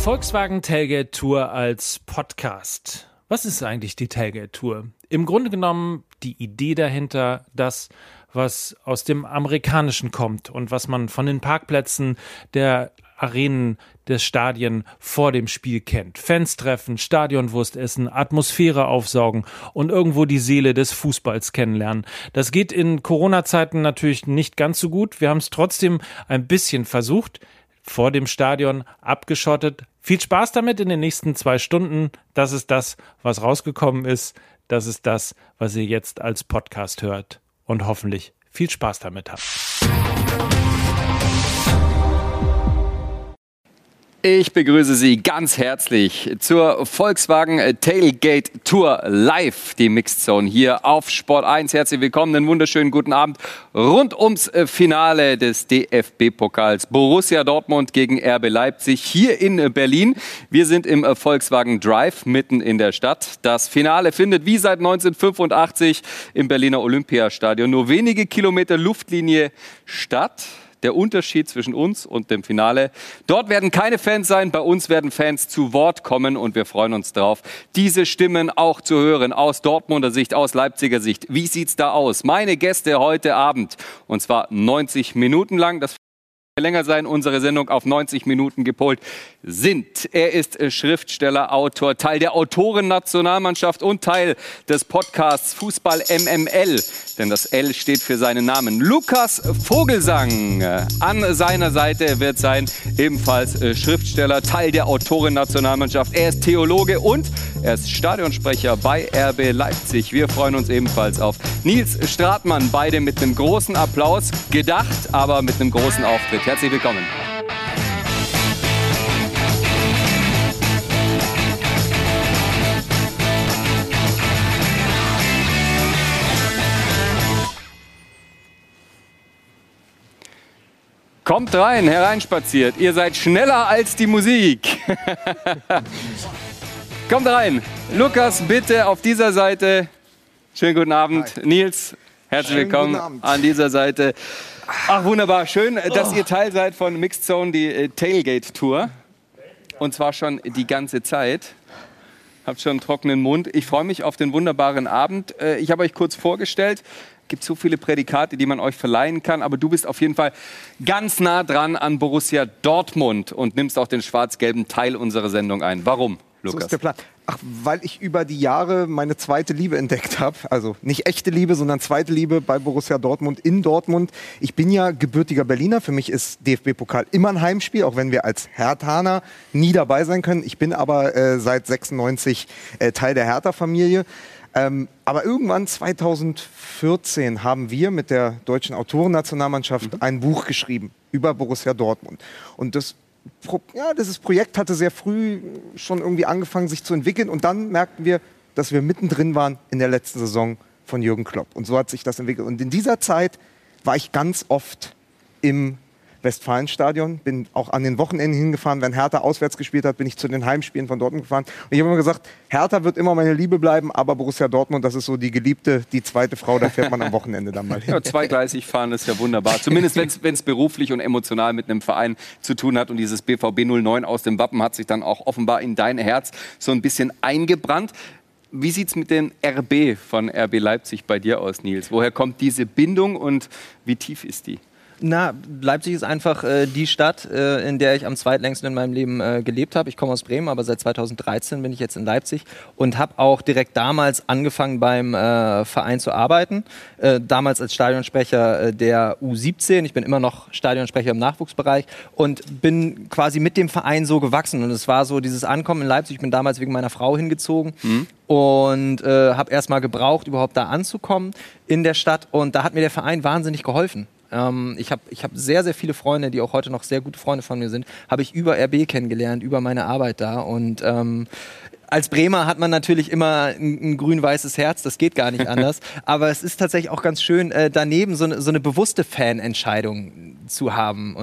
Volkswagen Tailgate Tour als Podcast. Was ist eigentlich die Tailgate Tour? Im Grunde genommen die Idee dahinter, das, was aus dem Amerikanischen kommt und was man von den Parkplätzen der Arenen des Stadien vor dem Spiel kennt. Fans treffen, Stadionwurst essen, Atmosphäre aufsaugen und irgendwo die Seele des Fußballs kennenlernen. Das geht in Corona-Zeiten natürlich nicht ganz so gut. Wir haben es trotzdem ein bisschen versucht vor dem Stadion abgeschottet. Viel Spaß damit in den nächsten zwei Stunden. Das ist das, was rausgekommen ist. Das ist das, was ihr jetzt als Podcast hört. Und hoffentlich viel Spaß damit habt. Ich begrüße Sie ganz herzlich zur Volkswagen Tailgate Tour live, die Mixed Zone hier auf Sport 1. Herzlich willkommen, einen wunderschönen guten Abend rund ums Finale des DFB-Pokals Borussia Dortmund gegen RB Leipzig hier in Berlin. Wir sind im Volkswagen Drive mitten in der Stadt. Das Finale findet wie seit 1985 im Berliner Olympiastadion nur wenige Kilometer Luftlinie statt der Unterschied zwischen uns und dem Finale. Dort werden keine Fans sein, bei uns werden Fans zu Wort kommen und wir freuen uns darauf, diese Stimmen auch zu hören aus Dortmunder Sicht, aus Leipziger Sicht. Wie sieht's da aus? Meine Gäste heute Abend und zwar 90 Minuten lang. Das länger sein, unsere Sendung auf 90 Minuten gepolt sind. Er ist äh, Schriftsteller, Autor, Teil der Autorennationalmannschaft und Teil des Podcasts Fußball MML, denn das L steht für seinen Namen. Lukas Vogelsang an seiner Seite wird sein ebenfalls äh, Schriftsteller, Teil der Autorennationalmannschaft. Er ist Theologe und er ist Stadionsprecher bei RB Leipzig. Wir freuen uns ebenfalls auf Nils Stratmann, beide mit einem großen Applaus gedacht, aber mit einem großen Auftritt. Herzlich willkommen. Kommt rein, hereinspaziert. Ihr seid schneller als die Musik. Kommt rein. Lukas, bitte auf dieser Seite. Schönen guten Abend. Hi. Nils, herzlich Schönen willkommen an dieser Seite. Ach, wunderbar. Schön, dass ihr Teil seid von Mixed Zone, die äh, Tailgate Tour. Und zwar schon die ganze Zeit. Habt schon einen trockenen Mund. Ich freue mich auf den wunderbaren Abend. Äh, ich habe euch kurz vorgestellt gibt so viele Prädikate, die man euch verleihen kann. Aber du bist auf jeden Fall ganz nah dran an Borussia Dortmund und nimmst auch den schwarz-gelben Teil unserer Sendung ein. Warum, Lukas? So ist der Plan. Ach, weil ich über die Jahre meine zweite Liebe entdeckt habe. Also nicht echte Liebe, sondern zweite Liebe bei Borussia Dortmund in Dortmund. Ich bin ja gebürtiger Berliner. Für mich ist DFB-Pokal immer ein Heimspiel, auch wenn wir als Herthaner nie dabei sein können. Ich bin aber äh, seit 96 äh, Teil der Hertha-Familie. Ähm, aber irgendwann 2014 haben wir mit der deutschen Autorennationalmannschaft mhm. ein Buch geschrieben über Borussia Dortmund. Und das, ja, dieses Projekt hatte sehr früh schon irgendwie angefangen, sich zu entwickeln. Und dann merkten wir, dass wir mittendrin waren in der letzten Saison von Jürgen Klopp. Und so hat sich das entwickelt. Und in dieser Zeit war ich ganz oft im Westfalenstadion, bin auch an den Wochenenden hingefahren. Wenn Hertha auswärts gespielt hat, bin ich zu den Heimspielen von Dortmund gefahren. Und ich habe immer gesagt, Hertha wird immer meine Liebe bleiben, aber Borussia Dortmund, das ist so die Geliebte, die zweite Frau, da fährt man am Wochenende dann mal hin. Ja, zweigleisig fahren ist ja wunderbar. Zumindest wenn es beruflich und emotional mit einem Verein zu tun hat. Und dieses BVB 09 aus dem Wappen hat sich dann auch offenbar in dein Herz so ein bisschen eingebrannt. Wie sieht es mit dem RB von RB Leipzig bei dir aus, Nils? Woher kommt diese Bindung und wie tief ist die? Na, Leipzig ist einfach äh, die Stadt, äh, in der ich am zweitlängsten in meinem Leben äh, gelebt habe. Ich komme aus Bremen, aber seit 2013 bin ich jetzt in Leipzig und habe auch direkt damals angefangen beim äh, Verein zu arbeiten. Äh, damals als Stadionsprecher äh, der U17. Ich bin immer noch Stadionsprecher im Nachwuchsbereich und bin quasi mit dem Verein so gewachsen. Und es war so dieses Ankommen in Leipzig. Ich bin damals wegen meiner Frau hingezogen. Mhm und äh, habe erst mal gebraucht, überhaupt da anzukommen in der Stadt. Und da hat mir der Verein wahnsinnig geholfen. Ähm, ich habe ich hab sehr, sehr viele Freunde, die auch heute noch sehr gute Freunde von mir sind, habe ich über RB kennengelernt, über meine Arbeit da. Und ähm, als Bremer hat man natürlich immer ein, ein grün-weißes Herz, das geht gar nicht anders. Aber es ist tatsächlich auch ganz schön, äh, daneben so, ne, so eine bewusste Fanentscheidung zu haben.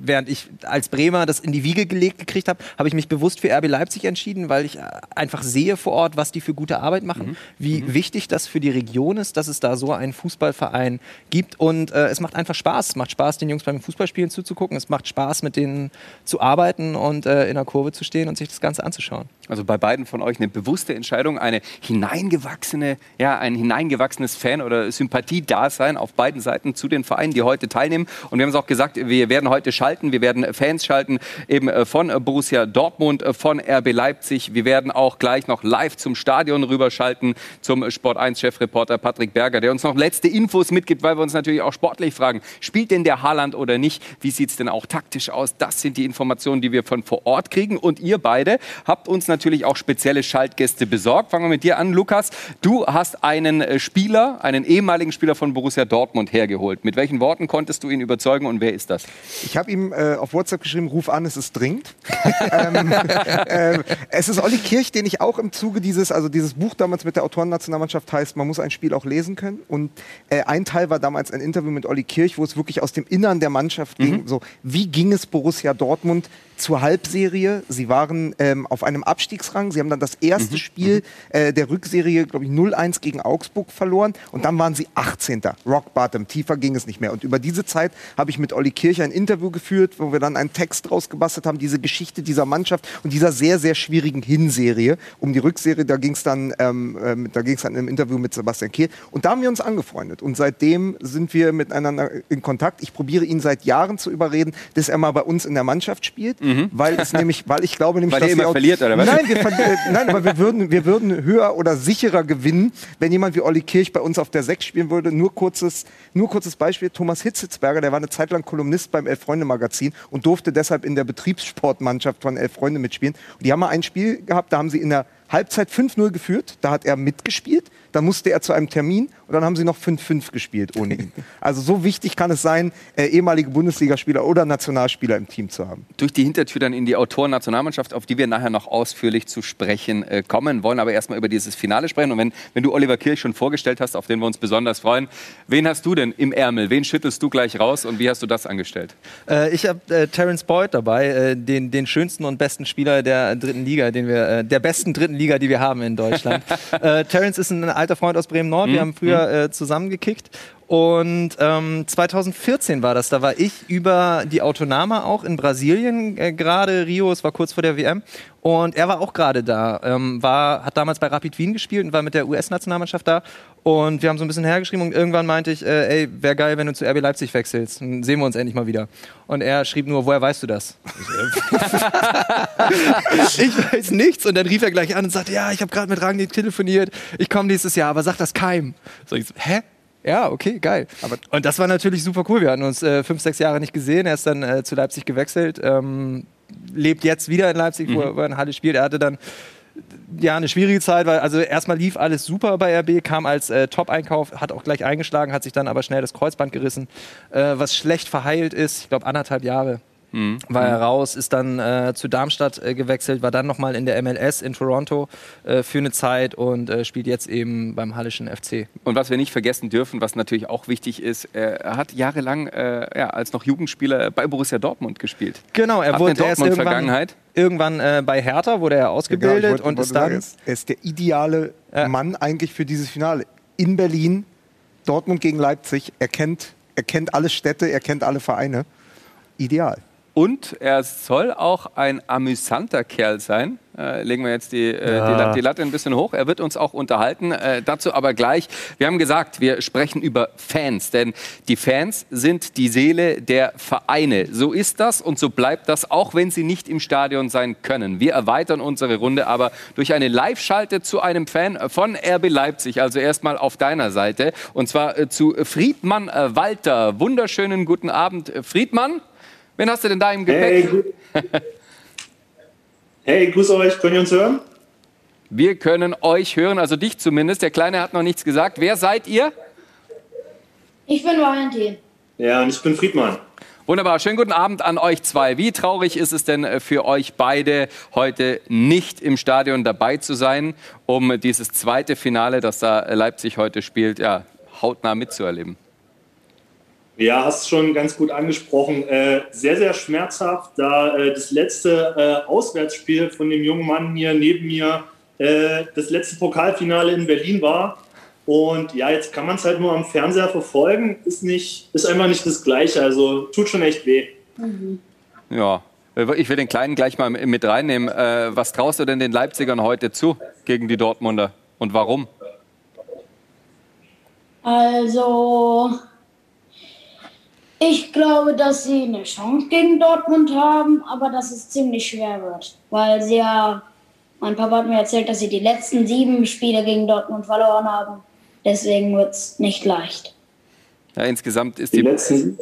Während ich als Bremer das in die Wiege gelegt gekriegt habe, habe ich mich bewusst für RB Leipzig entschieden, weil ich einfach sehe vor Ort, was die für gute Arbeit machen, mhm. wie mhm. wichtig das für die Region ist, dass es da so einen Fußballverein gibt. Und äh, es macht einfach Spaß. Es macht Spaß, den Jungs beim Fußballspielen zuzugucken. Es macht Spaß, mit denen zu arbeiten und äh, in der Kurve zu stehen und sich das Ganze anzuschauen. Also bei beiden von euch eine bewusste Entscheidung, eine hineingewachsene, ja, ein hineingewachsenes Fan- oder Sympathiedasein auf beiden Seiten zu den Vereinen, die heute teilnehmen. Und wir haben es auch gesagt, wir werden heute schalten, wir werden Fans schalten, eben äh, von Borussia Dortmund, äh, von RB Leipzig. Wir werden auch gleich noch live zum Stadion rüberschalten, zum Sport 1-Chefreporter Patrick Berger, der uns noch letzte Infos mitgibt, weil wir uns natürlich auch sportlich fragen, spielt denn der Haaland oder nicht? Wie sieht es denn auch taktisch aus? Das sind die Informationen, die wir von vor Ort kriegen. Und ihr beide habt uns natürlich auch spezielle Schaltgäste besorgt. Fangen wir mit dir an, Lukas. Du hast einen äh, Spieler, einen ehemaligen Spieler von Borussia Dortmund hergeholt. Mit welchen Worten konntest du ihn überzeugen und wer ist das? Ich habe ihm äh, auf WhatsApp geschrieben, ruf an, es ist dringend. ähm, äh, es ist Olli Kirch, den ich auch im Zuge dieses, also dieses Buch damals mit der Autorennationalmannschaft heißt, man muss ein Spiel auch lesen können. Und äh, ein Teil war damals ein Interview mit Olli Kirch, wo es wirklich aus dem Innern der Mannschaft ging. Mhm. So, wie ging es Borussia Dortmund zur Halbserie. Sie waren ähm, auf einem Abstiegsrang. Sie haben dann das erste mhm. Spiel mhm. äh, der Rückserie, glaube ich, 0-1 gegen Augsburg verloren. Und dann waren sie 18. Rock Bottom. Tiefer ging es nicht mehr. Und über diese Zeit habe ich mit Olli Kirch ein Interview geführt, wo wir dann einen Text draus gebastelt haben, diese Geschichte dieser Mannschaft und dieser sehr, sehr schwierigen Hinserie. Um die Rückserie, da ging es dann, ähm, ähm, da ging es dann im Interview mit Sebastian Kehl. Und da haben wir uns angefreundet. Und seitdem sind wir miteinander in Kontakt. Ich probiere ihn seit Jahren zu überreden, dass er mal bei uns in der Mannschaft spielt. Mhm. Weil es nämlich, weil ich glaube nämlich, weil dass er immer verliert, oder was? Nein, wir, äh, nein, aber wir würden, wir würden höher oder sicherer gewinnen, wenn jemand wie Olli Kirch bei uns auf der 6 spielen würde. Nur kurzes, nur kurzes Beispiel, Thomas Hitzitzberger, der war eine Zeit lang Kolumnist beim Elf-Freunde-Magazin und durfte deshalb in der Betriebssportmannschaft von Elf-Freunde mitspielen. Und die haben mal ein Spiel gehabt, da haben sie in der Halbzeit 5-0 geführt, da hat er mitgespielt dann musste er zu einem Termin und dann haben sie noch 5-5 gespielt ohne ihn. Also so wichtig kann es sein, äh, ehemalige Bundesligaspieler oder Nationalspieler im Team zu haben. Durch die Hintertür dann in die Autoren-Nationalmannschaft, auf die wir nachher noch ausführlich zu sprechen äh, kommen, wollen aber erstmal über dieses Finale sprechen. Und wenn, wenn du Oliver Kirch schon vorgestellt hast, auf den wir uns besonders freuen, wen hast du denn im Ärmel? Wen schüttelst du gleich raus und wie hast du das angestellt? Äh, ich habe äh, Terence Boyd dabei, äh, den, den schönsten und besten Spieler der dritten Liga, den wir, äh, der besten dritten Liga, die wir haben in Deutschland. Terence ist ein alter Freund aus Bremen-Nord. Mhm. Wir haben früher mhm. äh, zusammengekickt. Und ähm, 2014 war das. Da war ich über die Autonama auch in Brasilien äh, gerade. Rio, es war kurz vor der WM. Und er war auch gerade da. Ähm, war, hat damals bei Rapid Wien gespielt und war mit der US-Nationalmannschaft da. Und wir haben so ein bisschen hergeschrieben und irgendwann meinte ich, äh, ey, wäre geil, wenn du zu RB Leipzig wechselst. Dann sehen wir uns endlich mal wieder. Und er schrieb nur, woher weißt du das? ich weiß nichts. Und dann rief er gleich an und sagte, ja, ich habe gerade mit Rangnick telefoniert. Ich komme nächstes Jahr, aber sag das keinem. So, ich so, hä? Ja, okay, geil. Aber und das war natürlich super cool. Wir hatten uns äh, fünf, sechs Jahre nicht gesehen. Er ist dann äh, zu Leipzig gewechselt, ähm, lebt jetzt wieder in Leipzig, mhm. wo, er in Halle spielt. Er hatte dann ja, eine schwierige Zeit, weil also erstmal lief alles super bei RB, kam als äh, Top-Einkauf, hat auch gleich eingeschlagen, hat sich dann aber schnell das Kreuzband gerissen, äh, was schlecht verheilt ist, ich glaube anderthalb Jahre Mhm. War er raus, ist dann äh, zu Darmstadt äh, gewechselt, war dann nochmal in der MLS in Toronto äh, für eine Zeit und äh, spielt jetzt eben beim Hallischen FC. Und was wir nicht vergessen dürfen, was natürlich auch wichtig ist, er hat jahrelang äh, ja, als noch Jugendspieler bei Borussia Dortmund gespielt. Genau, er hat wurde erst irgendwann, Vergangenheit. irgendwann äh, bei Hertha wurde er ausgebildet ja, wollte, und ist dann. Sagen, er ist der ideale Mann eigentlich für dieses Finale. In Berlin, Dortmund gegen Leipzig, er kennt, er kennt alle Städte, er kennt alle Vereine. Ideal. Und er soll auch ein amüsanter Kerl sein. Äh, legen wir jetzt die, äh, ja. die, die, Latte ein bisschen hoch. Er wird uns auch unterhalten. Äh, dazu aber gleich. Wir haben gesagt, wir sprechen über Fans, denn die Fans sind die Seele der Vereine. So ist das und so bleibt das, auch wenn sie nicht im Stadion sein können. Wir erweitern unsere Runde aber durch eine Live-Schalte zu einem Fan von RB Leipzig. Also erstmal auf deiner Seite und zwar äh, zu Friedmann äh, Walter. Wunderschönen guten Abend, Friedmann. Wen hast du denn da im Gepäck? Hey, hey grüß euch. Könnt ihr uns hören? Wir können euch hören, also dich zumindest. Der Kleine hat noch nichts gesagt. Wer seid ihr? Ich bin Valentin. Ja, und ich bin Friedmann. Wunderbar, schönen guten Abend an euch zwei. Wie traurig ist es denn äh, für euch beide, heute nicht im Stadion dabei zu sein, um dieses zweite Finale, das da Leipzig heute spielt, ja, hautnah mitzuerleben? Ja, hast schon ganz gut angesprochen. Äh, sehr, sehr schmerzhaft, da äh, das letzte äh, Auswärtsspiel von dem jungen Mann hier neben mir das letzte Pokalfinale in Berlin war. Und ja, jetzt kann man es halt nur am Fernseher verfolgen. Ist, nicht, ist einfach nicht das Gleiche. Also tut schon echt weh. Mhm. Ja, ich will den Kleinen gleich mal mit reinnehmen. Was traust du denn den Leipzigern heute zu gegen die Dortmunder und warum? Also, ich glaube, dass sie eine Chance gegen Dortmund haben, aber dass es ziemlich schwer wird, weil sie ja, mein Papa hat mir erzählt, dass sie die letzten sieben Spiele gegen Dortmund verloren haben. Deswegen wird es nicht leicht. Ja, insgesamt ist die, die letzten.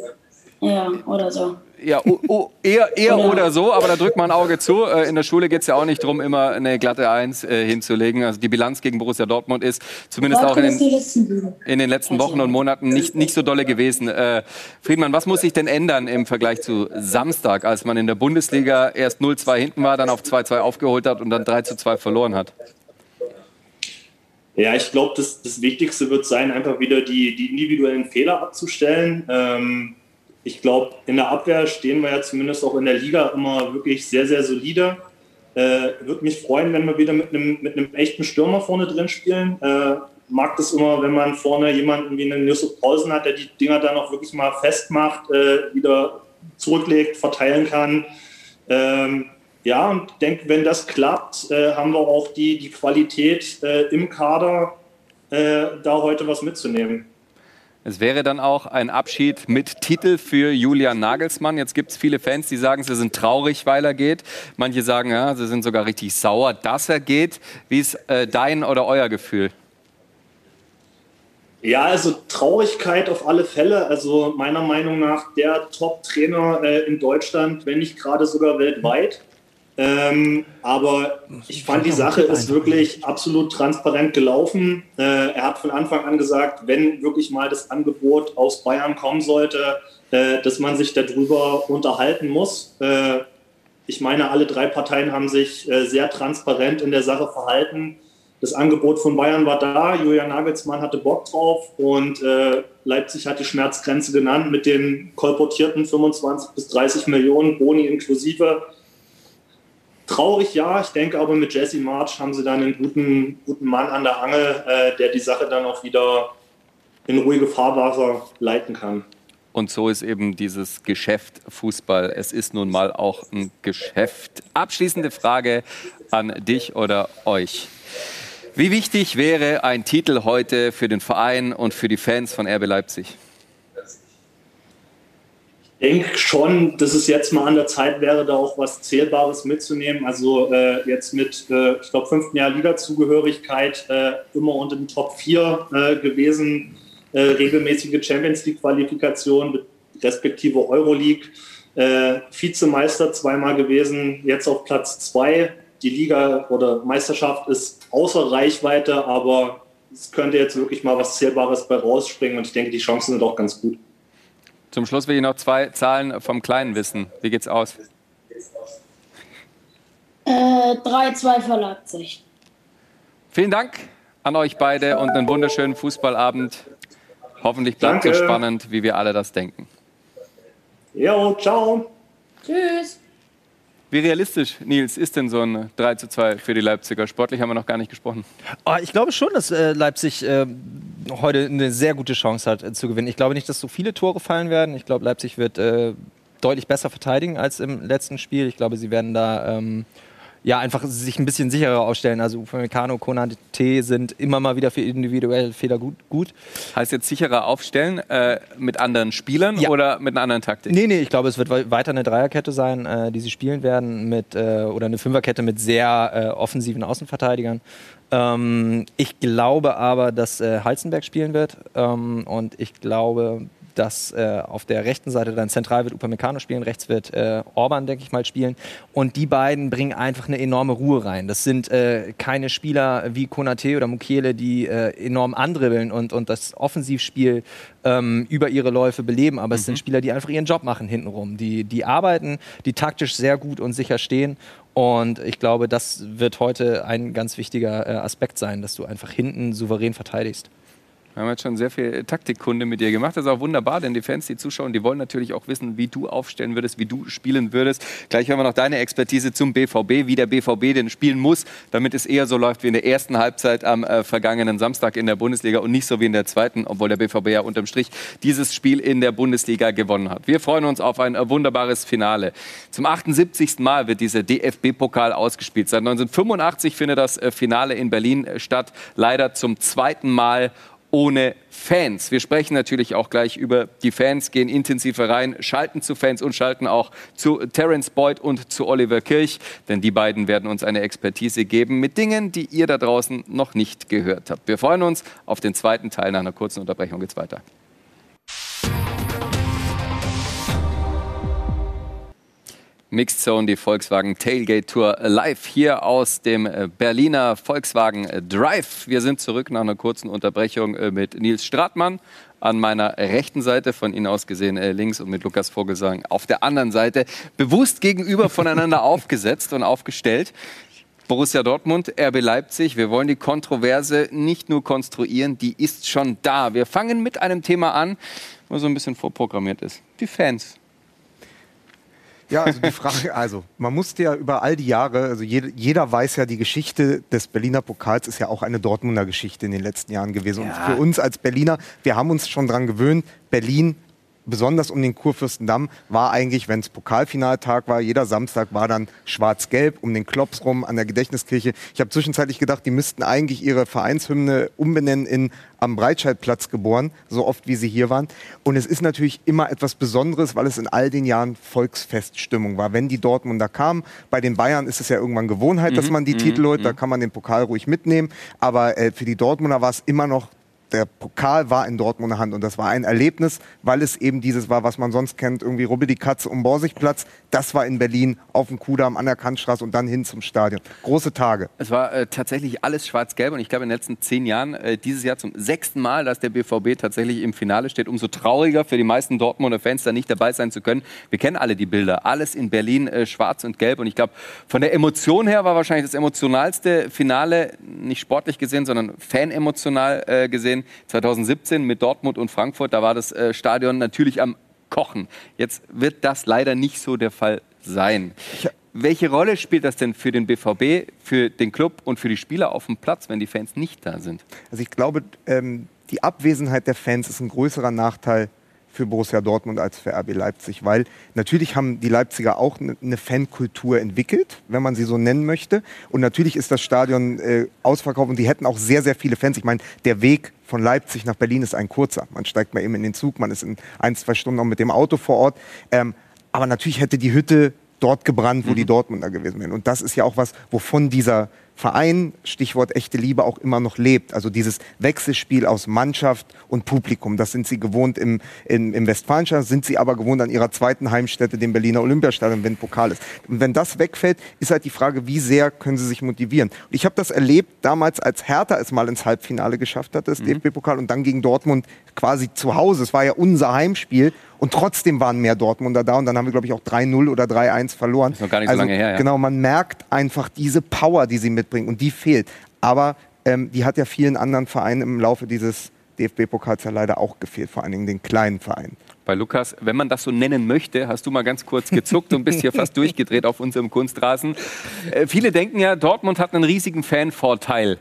Ja, oder so. Ja, oh, oh, eher, eher oder, oder, so, aber da drückt man ein Auge zu. Äh, in der Schule geht es ja auch nicht darum, immer eine glatte Eins äh, hinzulegen. Also die Bilanz gegen Borussia Dortmund ist zumindest auch in den, in den, letzten Wochen und Monaten nicht, nicht so dolle gewesen. Äh, Friedmann, was muss sich denn ändern im Vergleich zu Samstag, als man in der Bundesliga erst 0-2 hinten war, dann auf 2-2 aufgeholt hat und dann 3-2 verloren hat? Ja, ich glaube, das, das Wichtigste wird sein, einfach wieder die, die individuellen Fehler abzustellen. Ähm, ich glaube, in der Abwehr stehen wir ja zumindest auch in der Liga immer wirklich sehr, sehr solide. Äh, Würde mich freuen, wenn wir wieder mit einem, mit echten Stürmer vorne drin spielen. Äh, mag das immer, wenn man vorne jemanden wie einen Yusuf Paulsen hat, der die Dinger dann auch wirklich mal festmacht, äh, wieder zurücklegt, verteilen kann. Ähm, ja, und denke, wenn das klappt, äh, haben wir auch die, die Qualität äh, im Kader, äh, da heute was mitzunehmen. Es wäre dann auch ein Abschied mit Titel für Julian Nagelsmann. Jetzt gibt es viele Fans, die sagen, sie sind traurig, weil er geht. Manche sagen, ja, sie sind sogar richtig sauer, dass er geht. Wie ist äh, dein oder euer Gefühl? Ja, also Traurigkeit auf alle Fälle. Also meiner Meinung nach der Top-Trainer äh, in Deutschland, wenn nicht gerade sogar weltweit. Ähm, aber ich fand, die Sache ist wirklich absolut transparent gelaufen. Äh, er hat von Anfang an gesagt, wenn wirklich mal das Angebot aus Bayern kommen sollte, äh, dass man sich darüber unterhalten muss. Äh, ich meine, alle drei Parteien haben sich äh, sehr transparent in der Sache verhalten. Das Angebot von Bayern war da, Julian Nagelsmann hatte Bock drauf und äh, Leipzig hat die Schmerzgrenze genannt mit den kolportierten 25 bis 30 Millionen Boni inklusive Traurig ja, ich denke aber mit Jesse March haben sie dann einen guten, guten Mann an der Angel, äh, der die Sache dann auch wieder in ruhige Fahrwasser leiten kann. Und so ist eben dieses Geschäft Fußball. Es ist nun mal auch ein Geschäft. Abschließende Frage an dich oder euch. Wie wichtig wäre ein Titel heute für den Verein und für die Fans von RB Leipzig? Denke schon, dass es jetzt mal an der Zeit wäre, da auch was Zählbares mitzunehmen. Also äh, jetzt mit, äh, ich glaube, fünften Jahr Liga-Zugehörigkeit äh, immer unter den Top 4 äh, gewesen, äh, regelmäßige Champions League-Qualifikation, respektive Euroleague, äh, Vizemeister zweimal gewesen, jetzt auf Platz 2. Die Liga oder Meisterschaft ist außer Reichweite, aber es könnte jetzt wirklich mal was Zählbares bei rausspringen und ich denke, die Chancen sind auch ganz gut. Zum Schluss will ich noch zwei Zahlen vom Kleinen wissen. Wie geht's aus? Äh, 3-2 für Leipzig. Vielen Dank an euch beide und einen wunderschönen Fußballabend. Hoffentlich bleibt es so spannend, wie wir alle das denken. Jo, ciao. Tschüss. Wie realistisch, Nils, ist denn so ein 3 zu 2 für die Leipziger? Sportlich haben wir noch gar nicht gesprochen. Oh, ich glaube schon, dass äh, Leipzig äh, heute eine sehr gute Chance hat äh, zu gewinnen. Ich glaube nicht, dass so viele Tore fallen werden. Ich glaube, Leipzig wird äh, deutlich besser verteidigen als im letzten Spiel. Ich glaube, sie werden da ähm, ja, einfach sich ein bisschen sicherer aufstellen. Also Upamecano, Konate sind immer mal wieder für individuelle Fehler gut. gut. Heißt jetzt sicherer aufstellen äh, mit anderen Spielern ja. oder mit einer anderen Taktik? Nee, nee, ich glaube, es wird weiter eine Dreierkette sein, äh, die sie spielen werden mit äh, oder eine Fünferkette mit sehr äh, offensiven Außenverteidigern. Ähm, ich glaube aber, dass äh, Halzenberg spielen wird ähm, und ich glaube, dass äh, auf der rechten Seite dann zentral wird Upamecano spielen, rechts wird äh, Orban, denke ich mal, spielen. Und die beiden bringen einfach eine enorme Ruhe rein. Das sind äh, keine Spieler wie Konate oder Mukiele, die äh, enorm andribbeln und, und das Offensivspiel ähm, über ihre Läufe beleben, aber mhm. es sind mhm. Spieler, die einfach ihren Job machen hintenrum. Die, die arbeiten, die taktisch sehr gut und sicher stehen und ich glaube, das wird heute ein ganz wichtiger äh, Aspekt sein, dass du einfach hinten souverän verteidigst. Wir haben jetzt schon sehr viel Taktikkunde mit dir gemacht. Das ist auch wunderbar, denn die Fans, die zuschauen, die wollen natürlich auch wissen, wie du aufstellen würdest, wie du spielen würdest. Gleich hören wir noch deine Expertise zum BVB, wie der BVB denn spielen muss, damit es eher so läuft wie in der ersten Halbzeit am äh, vergangenen Samstag in der Bundesliga und nicht so wie in der zweiten, obwohl der BVB ja unterm Strich dieses Spiel in der Bundesliga gewonnen hat. Wir freuen uns auf ein äh, wunderbares Finale. Zum 78. Mal wird dieser DFB-Pokal ausgespielt. Seit 1985 findet das äh, Finale in Berlin äh, statt. Leider zum zweiten Mal ohne Fans. Wir sprechen natürlich auch gleich über die Fans, gehen intensiver rein, schalten zu Fans und schalten auch zu Terence Boyd und zu Oliver Kirch, denn die beiden werden uns eine Expertise geben mit Dingen, die ihr da draußen noch nicht gehört habt. Wir freuen uns auf den zweiten Teil. Nach einer kurzen Unterbrechung geht's weiter. Mixed Zone, die Volkswagen Tailgate Tour live hier aus dem äh, Berliner Volkswagen äh, Drive. Wir sind zurück nach einer kurzen Unterbrechung äh, mit Nils Stratmann an meiner rechten Seite, von Ihnen aus gesehen links und mit Lukas Vogelsang auf der anderen Seite, bewusst gegenüber voneinander aufgesetzt und aufgestellt. Borussia Dortmund, RB Leipzig. Wir wollen die Kontroverse nicht nur konstruieren, die ist schon da. Wir fangen mit einem Thema an, wo so ein bisschen vorprogrammiert ist. Die Fans. Ja, also die Frage, also man musste ja über all die Jahre, also jeder, jeder weiß ja, die Geschichte des Berliner Pokals ist ja auch eine Dortmunder Geschichte in den letzten Jahren gewesen. Ja. Und für uns als Berliner, wir haben uns schon daran gewöhnt, Berlin besonders um den Kurfürstendamm war eigentlich, wenn es Pokalfinaltag war, jeder Samstag war dann schwarz-gelb um den Klops rum an der Gedächtniskirche. Ich habe zwischenzeitlich gedacht, die müssten eigentlich ihre Vereinshymne umbenennen in am Breitscheidplatz geboren, so oft wie sie hier waren. Und es ist natürlich immer etwas Besonderes, weil es in all den Jahren Volksfeststimmung war. Wenn die Dortmunder kamen, bei den Bayern ist es ja irgendwann Gewohnheit, mhm. dass man die mhm. Titel holt, da mhm. kann man den Pokal ruhig mitnehmen. Aber äh, für die Dortmunder war es immer noch der Pokal war in Dortmunder Hand und das war ein Erlebnis, weil es eben dieses war, was man sonst kennt, irgendwie Rubbe die Katze um Borsigplatz. Das war in Berlin auf dem Kudamm an der Kantstraße und dann hin zum Stadion. Große Tage. Es war äh, tatsächlich alles schwarz-gelb und ich glaube in den letzten zehn Jahren, äh, dieses Jahr zum sechsten Mal, dass der BVB tatsächlich im Finale steht. Umso trauriger für die meisten Dortmunder Fans, da nicht dabei sein zu können. Wir kennen alle die Bilder. Alles in Berlin äh, schwarz und gelb und ich glaube, von der Emotion her war wahrscheinlich das emotionalste Finale, nicht sportlich gesehen, sondern fanemotional äh, gesehen gesehen, 2017 mit Dortmund und Frankfurt, da war das äh, Stadion natürlich am Kochen. Jetzt wird das leider nicht so der Fall sein. Welche Rolle spielt das denn für den BVB, für den Club und für die Spieler auf dem Platz, wenn die Fans nicht da sind? Also ich glaube, ähm, die Abwesenheit der Fans ist ein größerer Nachteil für Borussia Dortmund als für RB Leipzig, weil natürlich haben die Leipziger auch eine ne Fankultur entwickelt, wenn man sie so nennen möchte. Und natürlich ist das Stadion äh, ausverkauft und die hätten auch sehr, sehr viele Fans. Ich meine, der Weg von Leipzig nach Berlin ist ein kurzer. Man steigt mal eben in den Zug, man ist in ein, zwei Stunden noch mit dem Auto vor Ort. Ähm, aber natürlich hätte die Hütte dort gebrannt, wo mhm. die Dortmunder gewesen wären. Und das ist ja auch was, wovon dieser Verein, Stichwort echte Liebe, auch immer noch lebt. Also dieses Wechselspiel aus Mannschaft und Publikum, das sind sie gewohnt im, im, im Westfalenstadion, sind sie aber gewohnt an ihrer zweiten Heimstätte, dem Berliner Olympiastadion, wenn Pokal ist. Und wenn das wegfällt, ist halt die Frage, wie sehr können sie sich motivieren. Und ich habe das erlebt damals, als Hertha es mal ins Halbfinale geschafft hat, das mhm. DFB-Pokal, und dann gegen Dortmund quasi zu Hause. Es war ja unser Heimspiel. Und trotzdem waren mehr Dortmunder da und dann haben wir, glaube ich, auch 3-0 oder 3-1 verloren. Das ist noch gar nicht also, so lange her. Ja. Genau, man merkt einfach diese Power, die sie mitbringen und die fehlt. Aber ähm, die hat ja vielen anderen Vereinen im Laufe dieses DFB-Pokals ja leider auch gefehlt, vor allen Dingen den kleinen Vereinen. Bei Lukas, wenn man das so nennen möchte, hast du mal ganz kurz gezuckt und bist hier fast durchgedreht auf unserem Kunstrasen. Äh, viele denken ja, Dortmund hat einen riesigen Fanvorteil.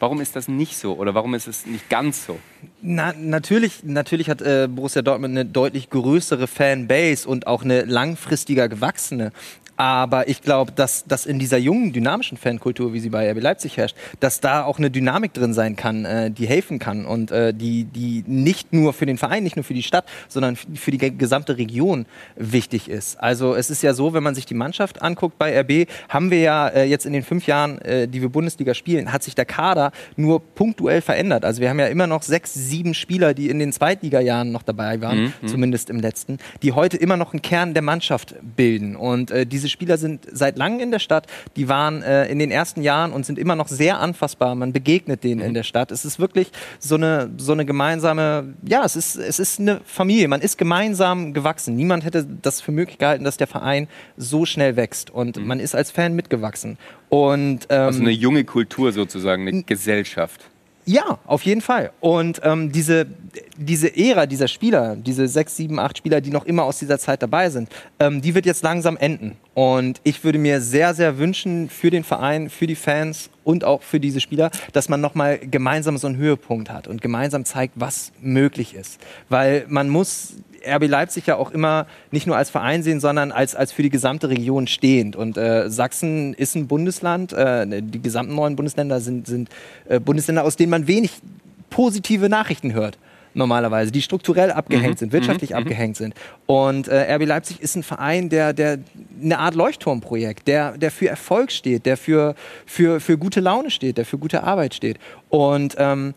Warum ist das nicht so oder warum ist es nicht ganz so? Na, natürlich, natürlich hat äh, Borussia Dortmund eine deutlich größere Fanbase und auch eine langfristiger gewachsene. Aber ich glaube, dass, dass in dieser jungen, dynamischen Fankultur, wie sie bei RB Leipzig herrscht, dass da auch eine Dynamik drin sein kann, äh, die helfen kann und äh, die, die nicht nur für den Verein, nicht nur für die Stadt, sondern für die gesamte Region wichtig ist. Also es ist ja so, wenn man sich die Mannschaft anguckt bei RB, haben wir ja äh, jetzt in den fünf Jahren, äh, die wir Bundesliga spielen, hat sich der Kader nur punktuell verändert. Also wir haben ja immer noch sechs, sieben Spieler, die in den Zweitliga-Jahren noch dabei waren, mhm. mhm. zumindest im letzten, die heute immer noch einen Kern der Mannschaft bilden. Und äh, diese diese Spieler sind seit langem in der Stadt. Die waren äh, in den ersten Jahren und sind immer noch sehr anfassbar. Man begegnet denen mhm. in der Stadt. Es ist wirklich so eine, so eine gemeinsame, ja, es ist, es ist eine Familie. Man ist gemeinsam gewachsen. Niemand hätte das für möglich gehalten, dass der Verein so schnell wächst. Und mhm. man ist als Fan mitgewachsen. Und, ähm, also eine junge Kultur sozusagen, eine Gesellschaft. Ja, auf jeden Fall. Und ähm, diese, diese Ära dieser Spieler, diese sechs, sieben, acht Spieler, die noch immer aus dieser Zeit dabei sind, ähm, die wird jetzt langsam enden. Und ich würde mir sehr, sehr wünschen für den Verein, für die Fans und auch für diese Spieler, dass man nochmal gemeinsam so einen Höhepunkt hat und gemeinsam zeigt, was möglich ist. Weil man muss RB Leipzig ja auch immer nicht nur als Verein sehen, sondern als, als für die gesamte Region stehend. Und äh, Sachsen ist ein Bundesland, äh, die gesamten neuen Bundesländer sind, sind äh, Bundesländer, aus denen man wenig positive Nachrichten hört normalerweise, die strukturell abgehängt Mhm, sind, wirtschaftlich mhm, mhm. abgehängt sind. Und äh, RB Leipzig ist ein Verein, der, der eine Art Leuchtturmprojekt, der, der für Erfolg steht, der für, für, für gute Laune steht, der für gute Arbeit steht. Und ähm,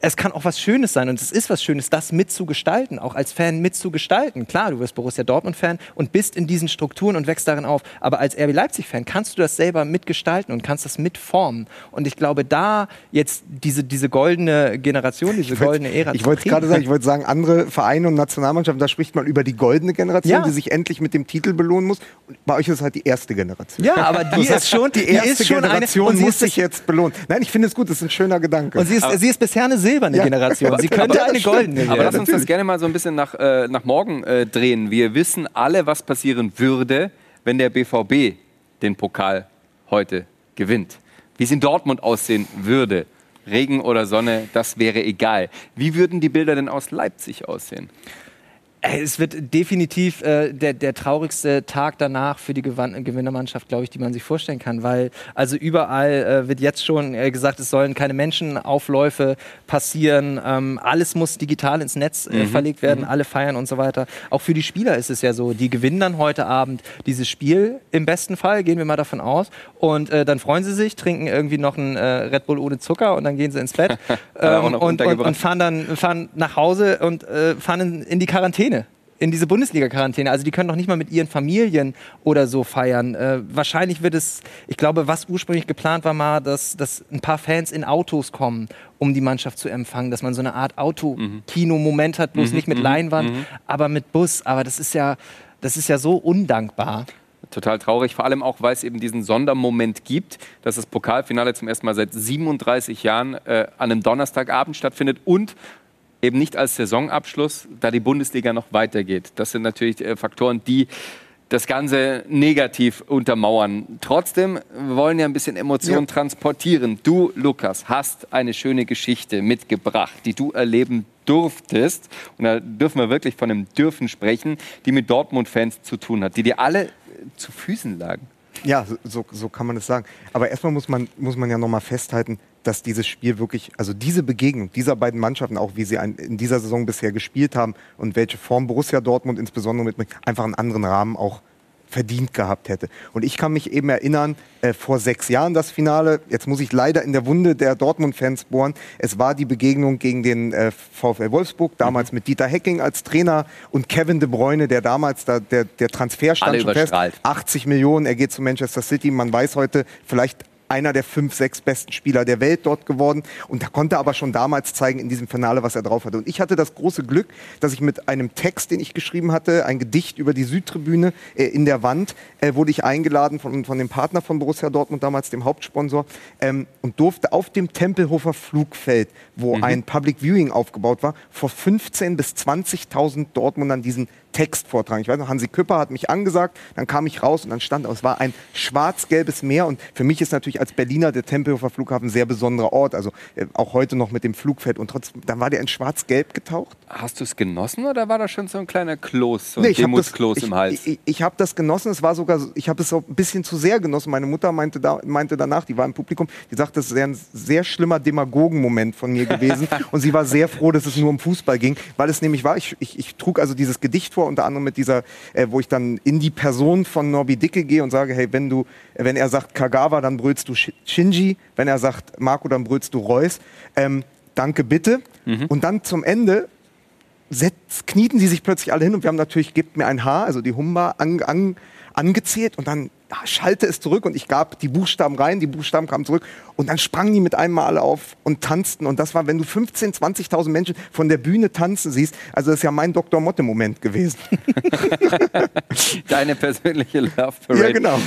es kann auch was Schönes sein und es ist was Schönes, das mitzugestalten, auch als Fan mitzugestalten. Klar, du wirst Borussia Dortmund-Fan und bist in diesen Strukturen und wächst darin auf. Aber als RB Leipzig-Fan kannst du das selber mitgestalten und kannst das mitformen. Und ich glaube, da jetzt diese, diese goldene Generation, diese wollt- goldene Ära Ich wollte gerade sagen, ich wollte sagen, andere Vereine und Nationalmannschaften, da spricht man über die goldene Generation, Ja. die sich endlich mit dem Titel belohnen muss. Und bei euch ist es halt die erste Generation. Ja, aber die ist schon, Die erste ist schon eine Generation und sie muss sich jetzt belohnen. Nein, ich finde es gut, das ist ein schöner Gedanke. und sie ist, sie ist bisher eine silberne Ja. Generation. Sie könnte Aber- eine goldene Aber lass werden. uns das gerne mal so ein bisschen nach, äh, nach morgen äh, drehen. Wir wissen alle, was passieren würde, wenn der BVB den Pokal heute gewinnt. Wie es in Dortmund aussehen würde. Regen oder Sonne, das wäre egal. Wie würden die Bilder denn aus Leipzig aussehen? Ey, Es wird definitiv äh, der, der traurigste Tag danach für die Gewann Gewinnermannschaft, glaube ich, die man sich vorstellen kann, weil also überall äh, wird jetzt schon äh, gesagt, es sollen keine Menschenaufläufe passieren, ähm, alles muss digital ins Netz äh, verlegt werden, alle feiern und so weiter. Auch für die Spieler ist es ja so, die gewinnen dann heute Abend dieses Spiel im besten Fall, gehen wir mal davon aus, und äh, dann freuen sie sich, trinken irgendwie noch einen äh, Red Bull ohne Zucker und dann gehen sie ins Bett ähm, und, und, und fahren dann fahren nach Hause und äh, fahren in, in die Quarantäne. In diese Bundesliga-Quarantäne. Also die können doch nicht mal mit ihren Familien oder so feiern. Äh, wahrscheinlich wird es, ich glaube, was ursprünglich geplant war mal, dass, dass ein paar Fans in Autos kommen, um die Mannschaft zu empfangen. Dass man so eine Art Autokino-Moment hat, bloß nicht mit Leinwand, aber mit Bus. Aber das ist ja, das ist ja so undankbar. Total traurig, vor allem auch, weil es eben diesen Sondermoment gibt, dass das Pokalfinale zum ersten Mal seit 37 Jahren äh, an einem Donnerstagabend stattfindet und eben nicht als Saisonabschluss, da die Bundesliga noch weitergeht. Das sind natürlich äh, Faktoren, die das Ganze negativ untermauern. Trotzdem wir wollen ja ein bisschen Emotionen transportieren. Du, Lukas, hast eine schöne Geschichte mitgebracht, die du erleben durftest. Und da dürfen wir wirklich von einem Dürfen sprechen, die mit Dortmund-Fans zu tun hat, die dir alle äh, zu Füßen lagen. Ja, so- so, so kann man es sagen. Aber erstmal muss man, muss man ja nochmal festhalten, dass dieses Spiel wirklich, also diese Begegnung dieser beiden Mannschaften, auch wie sie ein, in dieser Saison bisher gespielt haben und welche Form Borussia Dortmund insbesondere mitbringt, einfach einen anderen Rahmen auch verdient gehabt hätte. Und ich kann mich eben erinnern, äh, vor sechs Jahren das Finale, jetzt muss ich leider in der Wunde der Dortmund-Fans bohren, es war die Begegnung gegen den äh, VfL Wolfsburg, damals mit Dieter Hecking als Trainer und Kevin de Bruyne, der damals, da, der, der Transfer stand Alle schon fest, überstrahlt. 80 Millionen, er geht zu Manchester City. Man weiß heute vielleicht einer der fünf, sechs besten Spieler der Welt dort geworden. Und da konnte aber schon damals zeigen in diesem Finale, was er drauf hatte. Und ich hatte das große Glück, dass ich mit einem Text, den ich geschrieben hatte, ein Gedicht über die Südtribüne äh, in der Wand, äh, wurde ich eingeladen von, von dem Partner von Borussia Dortmund, damals dem Hauptsponsor, ähm, und durfte auf dem Tempelhofer Flugfeld, wo ein Public Viewing aufgebaut war, vor 15.000 bis 20.000 Dortmundern diesen Text vortragen. Ich weiß noch, Hansi Küpper hat mich angesagt, dann kam ich raus und dann stand, es war ein schwarz-gelbes Meer und für mich ist natürlich als Berliner der Tempelhofer Flughafen ein sehr besonderer Ort, also äh, auch heute noch mit dem Flugfeld und trotzdem, dann war der in schwarz-gelb getaucht. Hast du es genossen oder war da schon so ein kleiner Kloß, so ein Nee, ich hab das- Demutskloß im Hals? Ich, ich, ich habe das genossen. Es war sogar, so- ich habe es auch ein bisschen zu sehr genossen. Meine Mutter meinte, da, meinte danach, die war im Publikum, die sagte, das wäre ein sehr schlimmer Demagogen-Moment von mir gewesen. und sie war sehr froh, dass es nur um Fußball ging, weil es nämlich war. Ich, ich, ich trug also dieses Gedicht vor, unter anderem mit dieser, äh, wo ich dann in die Person von Norbi Dicke gehe und sage, hey, wenn du, wenn er sagt Kagawa, dann brüllst du Shi- Shinji. Wenn er sagt Marco, dann brüllst du Reus. Ähm, danke bitte. Und dann zum Ende setz, knieten sie sich plötzlich alle hin und wir haben natürlich, gebt mir ein Haar, also die Humba, an, an, angezählt und dann schalte es zurück und ich gab die Buchstaben rein, die Buchstaben kamen zurück und dann sprangen die mit einem Mal auf und tanzten und das war, wenn du 15, 20.000 Menschen von der Bühne tanzen siehst, also das ist ja mein Dr. Motte-Moment gewesen. Deine persönliche Love Parade. Ja, genau.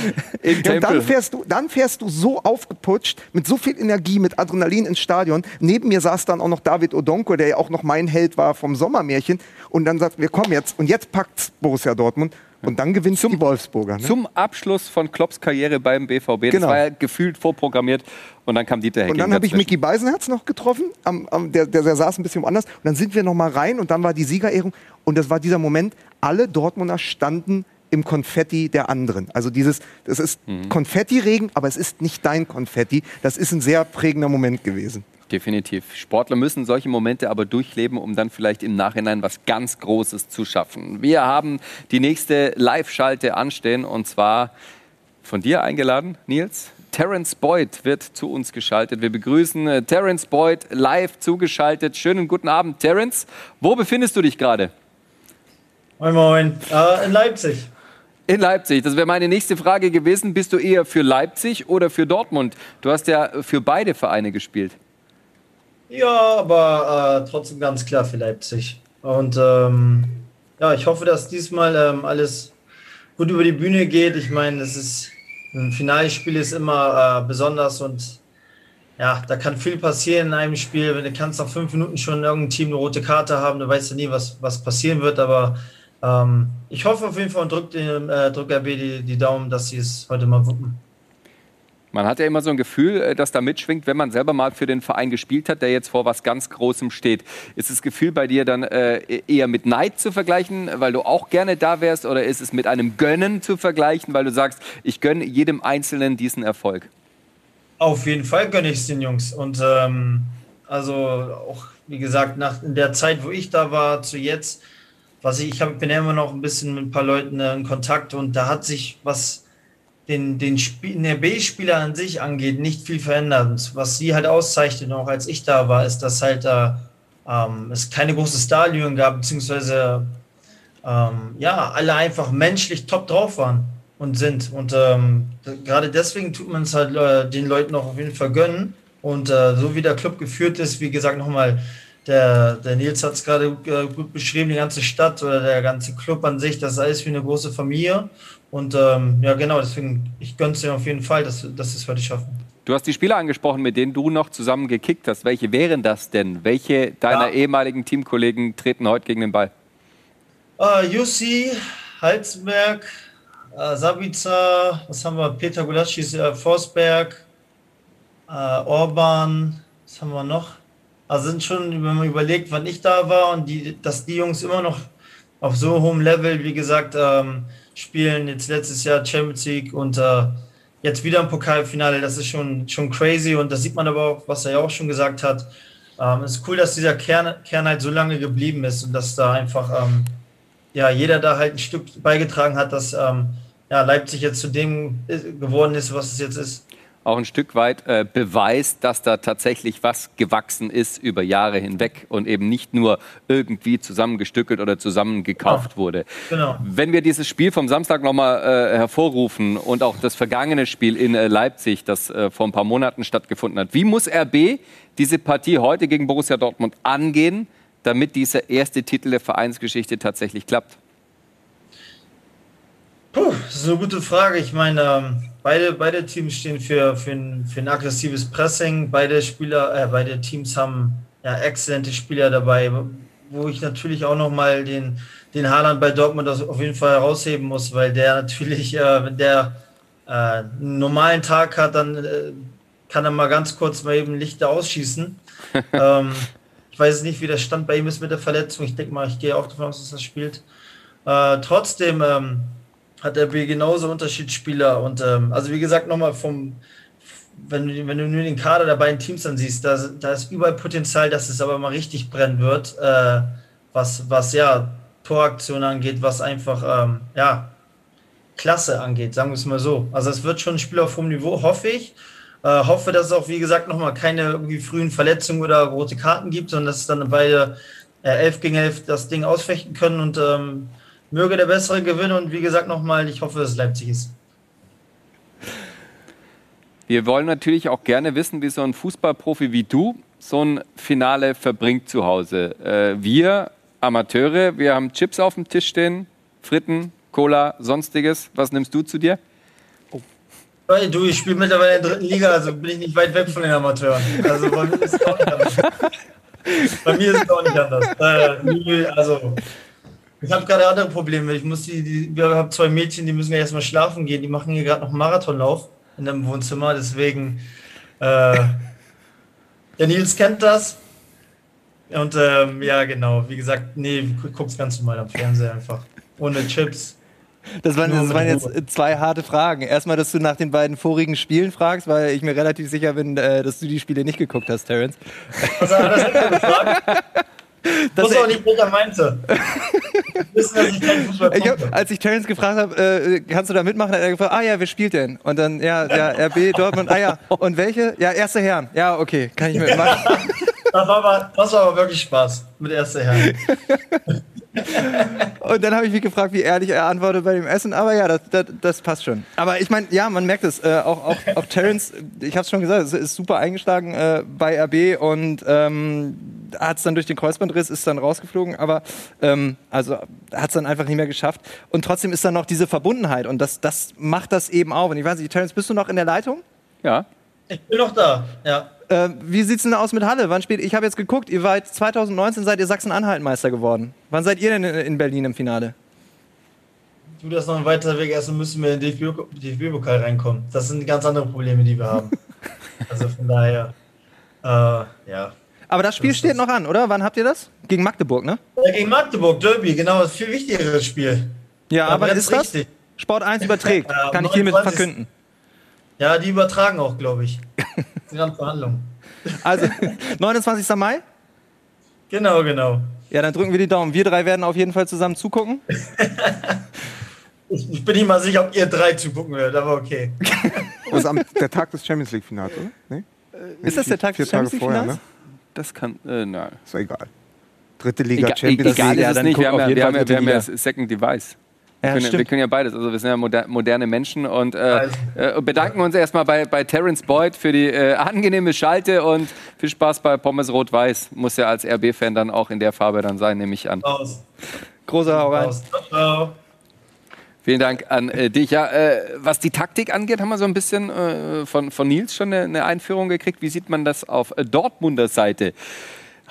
Ja, und dann fährst, du, dann fährst du so aufgeputscht, mit so viel Energie, mit Adrenalin ins Stadion. Neben mir saß dann auch noch David Odonko, der ja auch noch mein Held war vom Sommermärchen. Und dann sagt, wir kommen jetzt. Und jetzt packt's Borussia Dortmund. Und dann gewinnt zum, die Wolfsburger. Ne? Zum Abschluss von Klopps Karriere beim BVB. Das genau. war ja gefühlt vorprogrammiert. Und dann kam Dieter Hecking Und dann habe ich Mickey Beisenherz noch getroffen. Am, am, der, der, der, saß ein bisschen woanders. Und dann sind wir noch mal rein und dann war die Siegerehrung. Und das war dieser Moment, alle Dortmunder standen im Konfetti der anderen. Also dieses, das ist mhm. Konfettiregen, aber es ist nicht dein Konfetti. Das ist ein sehr prägender Moment gewesen. Definitiv. Sportler müssen solche Momente aber durchleben, um dann vielleicht im Nachhinein was ganz Großes zu schaffen. Wir haben die nächste Live-Schalte anstehen und zwar von dir eingeladen, Nils. Terence Boyd wird zu uns geschaltet. Wir begrüßen äh, Terence Boyd live zugeschaltet. Schönen guten Abend, Terence. Wo befindest du dich gerade? Moin, moin. Äh, in Leipzig. In Leipzig. Das wäre meine nächste Frage gewesen. Bist du eher für Leipzig oder für Dortmund? Du hast ja für beide Vereine gespielt. Ja, aber äh, trotzdem ganz klar für Leipzig. Und ähm, ja, ich hoffe, dass diesmal ähm, alles gut über die Bühne geht. Ich meine, es ist ein Finalspiel ist immer äh, besonders und ja, da kann viel passieren in einem Spiel. Wenn du kannst nach fünf Minuten schon irgendein Team eine rote Karte haben, du weißt ja nie, was, was passieren wird. Aber ähm, ich hoffe auf jeden Fall und drücke äh, drück RB die, die Daumen, dass sie es heute mal wuppen. Man hat ja immer so ein Gefühl, äh, das da mitschwingt, wenn man selber mal für den Verein gespielt hat, der jetzt vor was ganz Großem steht. Ist das Gefühl bei dir dann äh, eher mit Neid zu vergleichen, weil du auch gerne da wärst, oder ist es mit einem Gönnen zu vergleichen, weil du sagst, ich gönne jedem Einzelnen diesen Erfolg? Auf jeden Fall gönne ich es den Jungs. Und ähm, also auch, wie gesagt, nach in der Zeit, wo ich da war, zu jetzt, was ich, ich hab, bin ja immer noch ein bisschen mit ein paar Leuten äh, in Kontakt und da hat sich was den, den, Spiel, den B-Spieler an sich angeht, nicht viel verändert. Was sie halt auszeichnet, auch als ich da war, ist, dass halt da ähm, es keine große Starlüren gab, beziehungsweise ähm, ja, alle einfach menschlich top drauf waren und sind. Und ähm, gerade deswegen tut man es halt äh, den Leuten auch auf jeden Fall gönnen. Und äh, so wie der Club geführt ist, wie gesagt, nochmal, der, der Nils hat es gerade äh, gut beschrieben, die ganze Stadt oder der ganze Club an sich, das ist alles wie eine große Familie. Und ähm, ja, genau, deswegen, ich gönne es dir auf jeden Fall, dass, dass es heute schaffen. Du hast die Spieler angesprochen, mit denen du noch zusammen gekickt hast. Welche wären das denn? Welche deiner ja. ehemaligen Teamkollegen treten heute gegen den Ball? Uh, Jussi, Halzenberg, uh, Sabica, was haben wir? Peter Gulascis, uh, Forsberg, uh, Orban, was haben wir noch? Also sind schon, wenn man überlegt, wann ich da war und die, dass die Jungs immer noch auf so hohem Level, wie gesagt, ähm, spielen. Jetzt letztes Jahr Champions League und äh, jetzt wieder im Pokalfinale. Das ist schon, schon crazy und das sieht man aber auch, was er ja auch schon gesagt hat. Ähm, es ist cool, dass dieser Kern, Kern halt so lange geblieben ist und dass da einfach ähm, ja, jeder da halt ein Stück beigetragen hat, dass ähm, ja, Leipzig jetzt zu dem äh, geworden ist, was es jetzt ist auch ein Stück weit äh, beweist, dass da tatsächlich was gewachsen ist über Jahre hinweg und eben nicht nur irgendwie zusammengestückelt oder zusammengekauft genau. wurde. Genau. Wenn wir dieses Spiel vom Samstag nochmal äh, hervorrufen und auch das vergangene Spiel in äh, Leipzig, das äh, vor ein paar Monaten stattgefunden hat, wie muss RB diese Partie heute gegen Borussia Dortmund angehen, damit dieser erste Titel der Vereinsgeschichte tatsächlich klappt? Puh, das ist eine gute Frage. Ich meine, ähm, beide, beide Teams stehen für, für, ein, für ein aggressives Pressing. Beide Spieler, äh, beide Teams haben ja, exzellente Spieler dabei, wo ich natürlich auch nochmal den, den Haaland bei Dortmund auf jeden Fall herausheben muss, weil der natürlich, äh, wenn der äh, einen normalen Tag hat, dann äh, kann er mal ganz kurz mal eben Lichter ausschießen. ähm, ich weiß nicht, wie der Stand bei ihm ist mit der Verletzung. Ich denke mal, ich gehe auch davon aus, dass er spielt. Äh, trotzdem, ähm, hat der B genauso Unterschiedsspieler. Und ähm, also wie gesagt, nochmal vom, wenn du, wenn du nur den Kader der beiden Teams dann siehst, da, da ist überall Potenzial, dass es aber mal richtig brennen wird, äh, was, was ja Toraktion angeht, was einfach ähm, ja, Klasse angeht, sagen wir es mal so. Also es wird schon ein Spiel auf hohem Niveau, hoffe ich. Äh, hoffe, dass es auch, wie gesagt, nochmal keine irgendwie frühen Verletzungen oder rote Karten gibt, sondern dass es dann beide äh, 11 gegen 11 das Ding ausfechten können und ähm, möge der Bessere gewinnen und wie gesagt nochmal, ich hoffe, dass es Leipzig ist. Wir wollen natürlich auch gerne wissen, wie so ein Fußballprofi wie du so ein Finale verbringt zu Hause. Äh, wir Amateure, wir haben Chips auf dem Tisch stehen, Fritten, Cola, sonstiges. Was nimmst du zu dir? Weil du, ich spiele mittlerweile in der dritten Liga, also bin ich nicht weit weg von den Amateuren. Also bei mir ist es auch nicht anders. bei mir ist es auch nicht anders. Äh, also, ich habe gerade andere Probleme. Ich muss die, die wir haben zwei Mädchen, die müssen ja erstmal schlafen gehen. Die machen hier gerade noch einen Marathonlauf in dem Wohnzimmer. Deswegen, äh, der Nils kennt das. Und ähm, ja, genau. Wie gesagt, nee, guck's ganz normal am Fernseher einfach. Ohne Chips. Das waren, das waren jetzt zwei harte Fragen. Erstmal, dass du nach den beiden vorigen Spielen fragst, weil ich mir relativ sicher bin, äh, dass du die Spiele nicht geguckt hast, Terence. Was hat das denn gefragt? Das muss auch nicht, was er meinte. Ich hab, Als ich Terence gefragt habe, äh, kannst du da mitmachen, hat er gefragt, ah ja, wer spielt denn? Und dann, ja, ja, RB, Dortmund, ah ja, und welche? Ja, erste Herren. Ja, okay, kann ich mitmachen. Das war aber, das war aber wirklich Spaß mit erster Herren. Und dann habe ich mich gefragt, wie ehrlich er antwortet bei dem Essen. Aber ja, das, das, das passt schon. Aber ich meine, ja, man merkt es. Äh, auch, auch, auch Terence, ich habe es schon gesagt, ist super eingeschlagen äh, bei RB und ähm, hat es dann durch den Kreuzbandriss, ist dann rausgeflogen. Aber ähm, also hat es dann einfach nicht mehr geschafft. Und trotzdem ist dann noch diese Verbundenheit. Und das, das macht das eben auch. Und ich weiß nicht, Terence, bist du noch in der Leitung? Ja. Ich bin noch da, ja. Äh, wie sieht's denn aus mit Halle? Wann spielt? Ich habe jetzt geguckt, ihr wart 2019 seid ihr Sachsen-Anhalt-Meister geworden. Wann seid ihr denn in Berlin im Finale? Du, das ist noch ein weiterer Weg. Erstmal müssen wir in den DFB-Pokal reinkommen. Das sind ganz andere Probleme, die wir haben. also von daher, äh, ja. Aber das Spiel das steht das. noch an, oder? Wann habt ihr das? Gegen Magdeburg, ne? Ja, gegen Magdeburg, Derby, genau. Das viel wichtigeres Spiel. Ja, aber, aber ist das? Sport 1 überträgt. Kann ich hiermit verkünden. Ja, die übertragen auch, glaube ich. Sind Verhandlungen. Also, 29. Mai? Genau, genau. Ja, dann drücken wir die Daumen. Wir drei werden auf jeden Fall zusammen zugucken. ich, ich bin nicht mal sicher, ob ihr drei zugucken werdet, aber okay. Das ist am, der Tag des Champions League-Finals, oder? Nee? Äh, ist das der Tag des Champions League-Finals? Ne? Das kann, äh, nein. Ist egal. Dritte Liga, Ega, Champions League. Egal ist es nicht, wir haben, ja, wir haben, ja, wir haben ja Second Device. Ja, wir, können, wir, können, ja beides. Also wir sind ja moder moderne Menschen und äh, äh, bedanken uns erstmal bei, bei Terence Boyd für die äh, angenehme Schalte und viel Spaß bei Pommes Rot-Weiß. Muss ja als RB-Fan dann auch in der Farbe dann sein, nehme ich an. Aus. Großer Hau rein. Ciao. Vielen Dank an äh, dich. Ja, äh, was die Taktik angeht, haben wir so ein bisschen äh, von, von Nils schon eine, eine, Einführung gekriegt. Wie sieht man das auf Dortmunder Seite?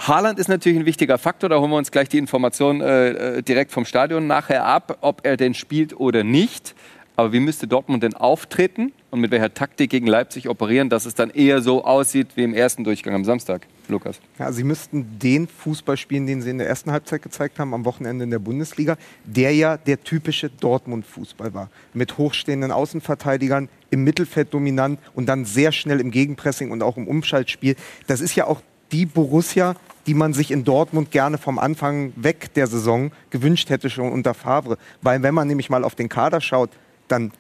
Haaland ist natürlich ein wichtiger Faktor. Da holen wir uns gleich die Information äh, äh, direkt vom Stadion nachher ab, ob er denn spielt oder nicht. Aber wie müsste Dortmund denn auftreten und mit welcher Taktik gegen Leipzig operieren, dass es dann eher so aussieht wie im ersten Durchgang am Samstag? Lukas. Ja, sie müssten den Fußball spielen, den sie in der ersten Halbzeit gezeigt haben, am Wochenende in der Bundesliga, der ja der typische Dortmund-Fußball war. Mit hochstehenden Außenverteidigern, im Mittelfeld dominant und dann sehr schnell im Gegenpressing und auch im Umschaltspiel. Das ist ja auch die Borussia, die man sich in Dortmund gerne vom Anfang weg der Saison gewünscht hätte, schon unter Favre. Weil wenn man nämlich mal auf den Kader schaut, dann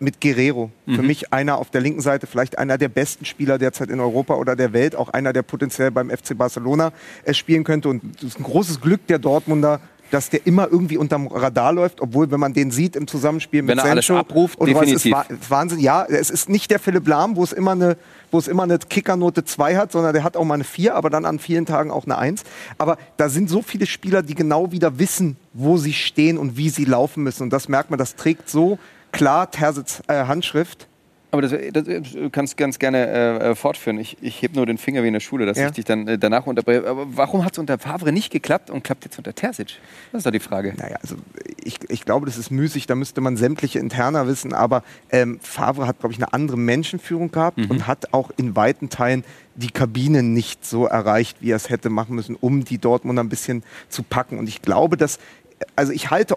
mit Guerrero. Mhm. Für mich einer auf der linken Seite, vielleicht einer der besten Spieler derzeit in Europa oder der Welt, auch einer, der potenziell beim FC Barcelona äh, spielen könnte. Und das ist ein großes Glück der Dortmunder, dass der immer irgendwie unterm Radar läuft, obwohl, wenn man den sieht im Zusammenspiel mit wenn er Sancho, alles abruft, und definitiv. Was, ist Wahnsinn. Ja, es ist nicht der Philipp Lahm, wo es immer eine, wo es immer eine Kickernote 2 hat, sondern der hat auch mal eine 4, aber dann an vielen Tagen auch eine 1. Aber da sind so viele Spieler, die genau wieder wissen, wo sie stehen und wie sie laufen müssen. Und das merkt man, das trägt so klar Tersitz äh, Handschrift aber das, das du kannst ganz gerne äh, äh, fortführen. Ich, ich heb nur den Finger wie in der Schule, dass ja. ich dich dann äh, danach unterbreche. Aber warum hat es unter Favre nicht geklappt und klappt jetzt unter Terzic? Das ist doch die Frage. Naja, also ich, ich glaube, das ist müßig. Da müsste man sämtliche Interner wissen. Aber ähm, Favre hat, glaube ich, eine andere Menschenführung gehabt mhm. und hat auch in weiten Teilen die Kabine nicht so erreicht, wie er es hätte machen müssen, um die Dortmunder ein bisschen zu packen. Und ich glaube, dass also ich halte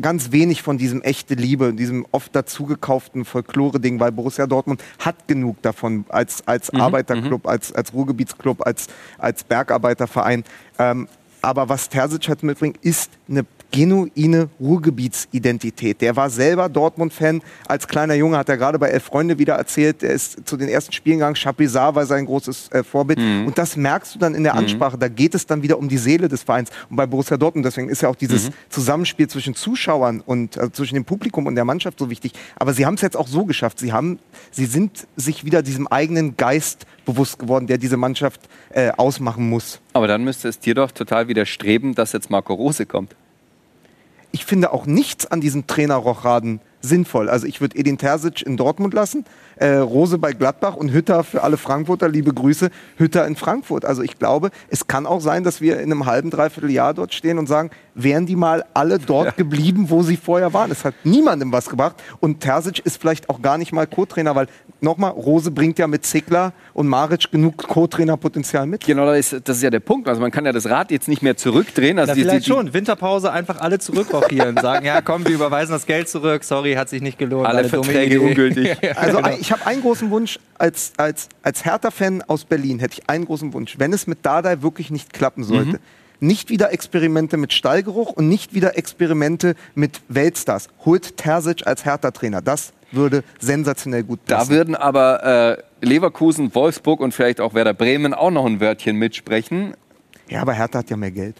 ganz wenig von diesem echte Liebe, diesem oft dazugekauften Folklore-Ding, weil Borussia Dortmund hat genug davon als, als mhm, Arbeiterclub, mhm. als, als Ruhrgebietsclub, als, als Bergarbeiterverein. Ähm, aber was Terzic halt mitbringt, ist eine genuine Ruhrgebietsidentität. Der war selber Dortmund-Fan. Als kleiner Junge hat er gerade bei Elf Freunde wieder erzählt, er ist zu den ersten Spielen gegangen. Chapuisat war sein großes äh, Vorbild. Mhm. Und das merkst du dann in der Ansprache. Da geht es dann wieder um die Seele des Vereins. Und bei Borussia Dortmund, deswegen ist ja auch dieses Mhm. Zusammenspiel zwischen Zuschauern und also zwischen dem Publikum und der Mannschaft so wichtig. Aber sie haben es jetzt auch so geschafft. Sie, haben, sie sind sich wieder diesem eigenen Geist bewusst geworden, der diese Mannschaft äh, ausmachen muss. Aber dann müsste es dir doch total widerstreben, dass jetzt Marco Rose kommt. Ich finde auch nichts an diesem Trainerrochraden sinnvoll. Also ich würde Edin Terzic in Dortmund lassen, äh, Rose bei Gladbach und Hütter für alle Frankfurter, liebe Grüße, Hütter in Frankfurt. Also ich glaube, es kann auch sein, dass wir in einem halben, dreiviertel Jahr dort stehen und sagen, wären die mal alle dort geblieben, wo sie vorher waren. Es hat niemandem was gebracht und Terzic ist vielleicht auch gar nicht mal Co-Trainer, weil nochmal, Rose bringt ja mit Zickler und Maric genug Co-Trainer-Potenzial mit. Genau, das ist, das ist ja der Punkt. Also man kann ja das Rad jetzt nicht mehr zurückdrehen. Also Na, die- vielleicht die, die, schon. Winterpause einfach alle zurückrochieren. Sagen, ja komm, wir überweisen das Geld zurück. Sorry, hat sich nicht gelohnt. Alle Verträge ungültig. Also Genau. ich habe einen großen Wunsch als, als, als Hertha-Fan aus Berlin, hätte ich einen großen Wunsch. Wenn es mit Dardai wirklich nicht klappen sollte, Mhm. nicht wieder Experimente mit Stallgeruch und nicht wieder Experimente mit Weltstars. Holt Terzic als Hertha-Trainer. Das würde sensationell gut da passen. würden aber äh, Leverkusen, Wolfsburg und vielleicht auch Werder Bremen auch noch ein Wörtchen mitsprechen. ja, aber Hertha hat ja mehr Geld.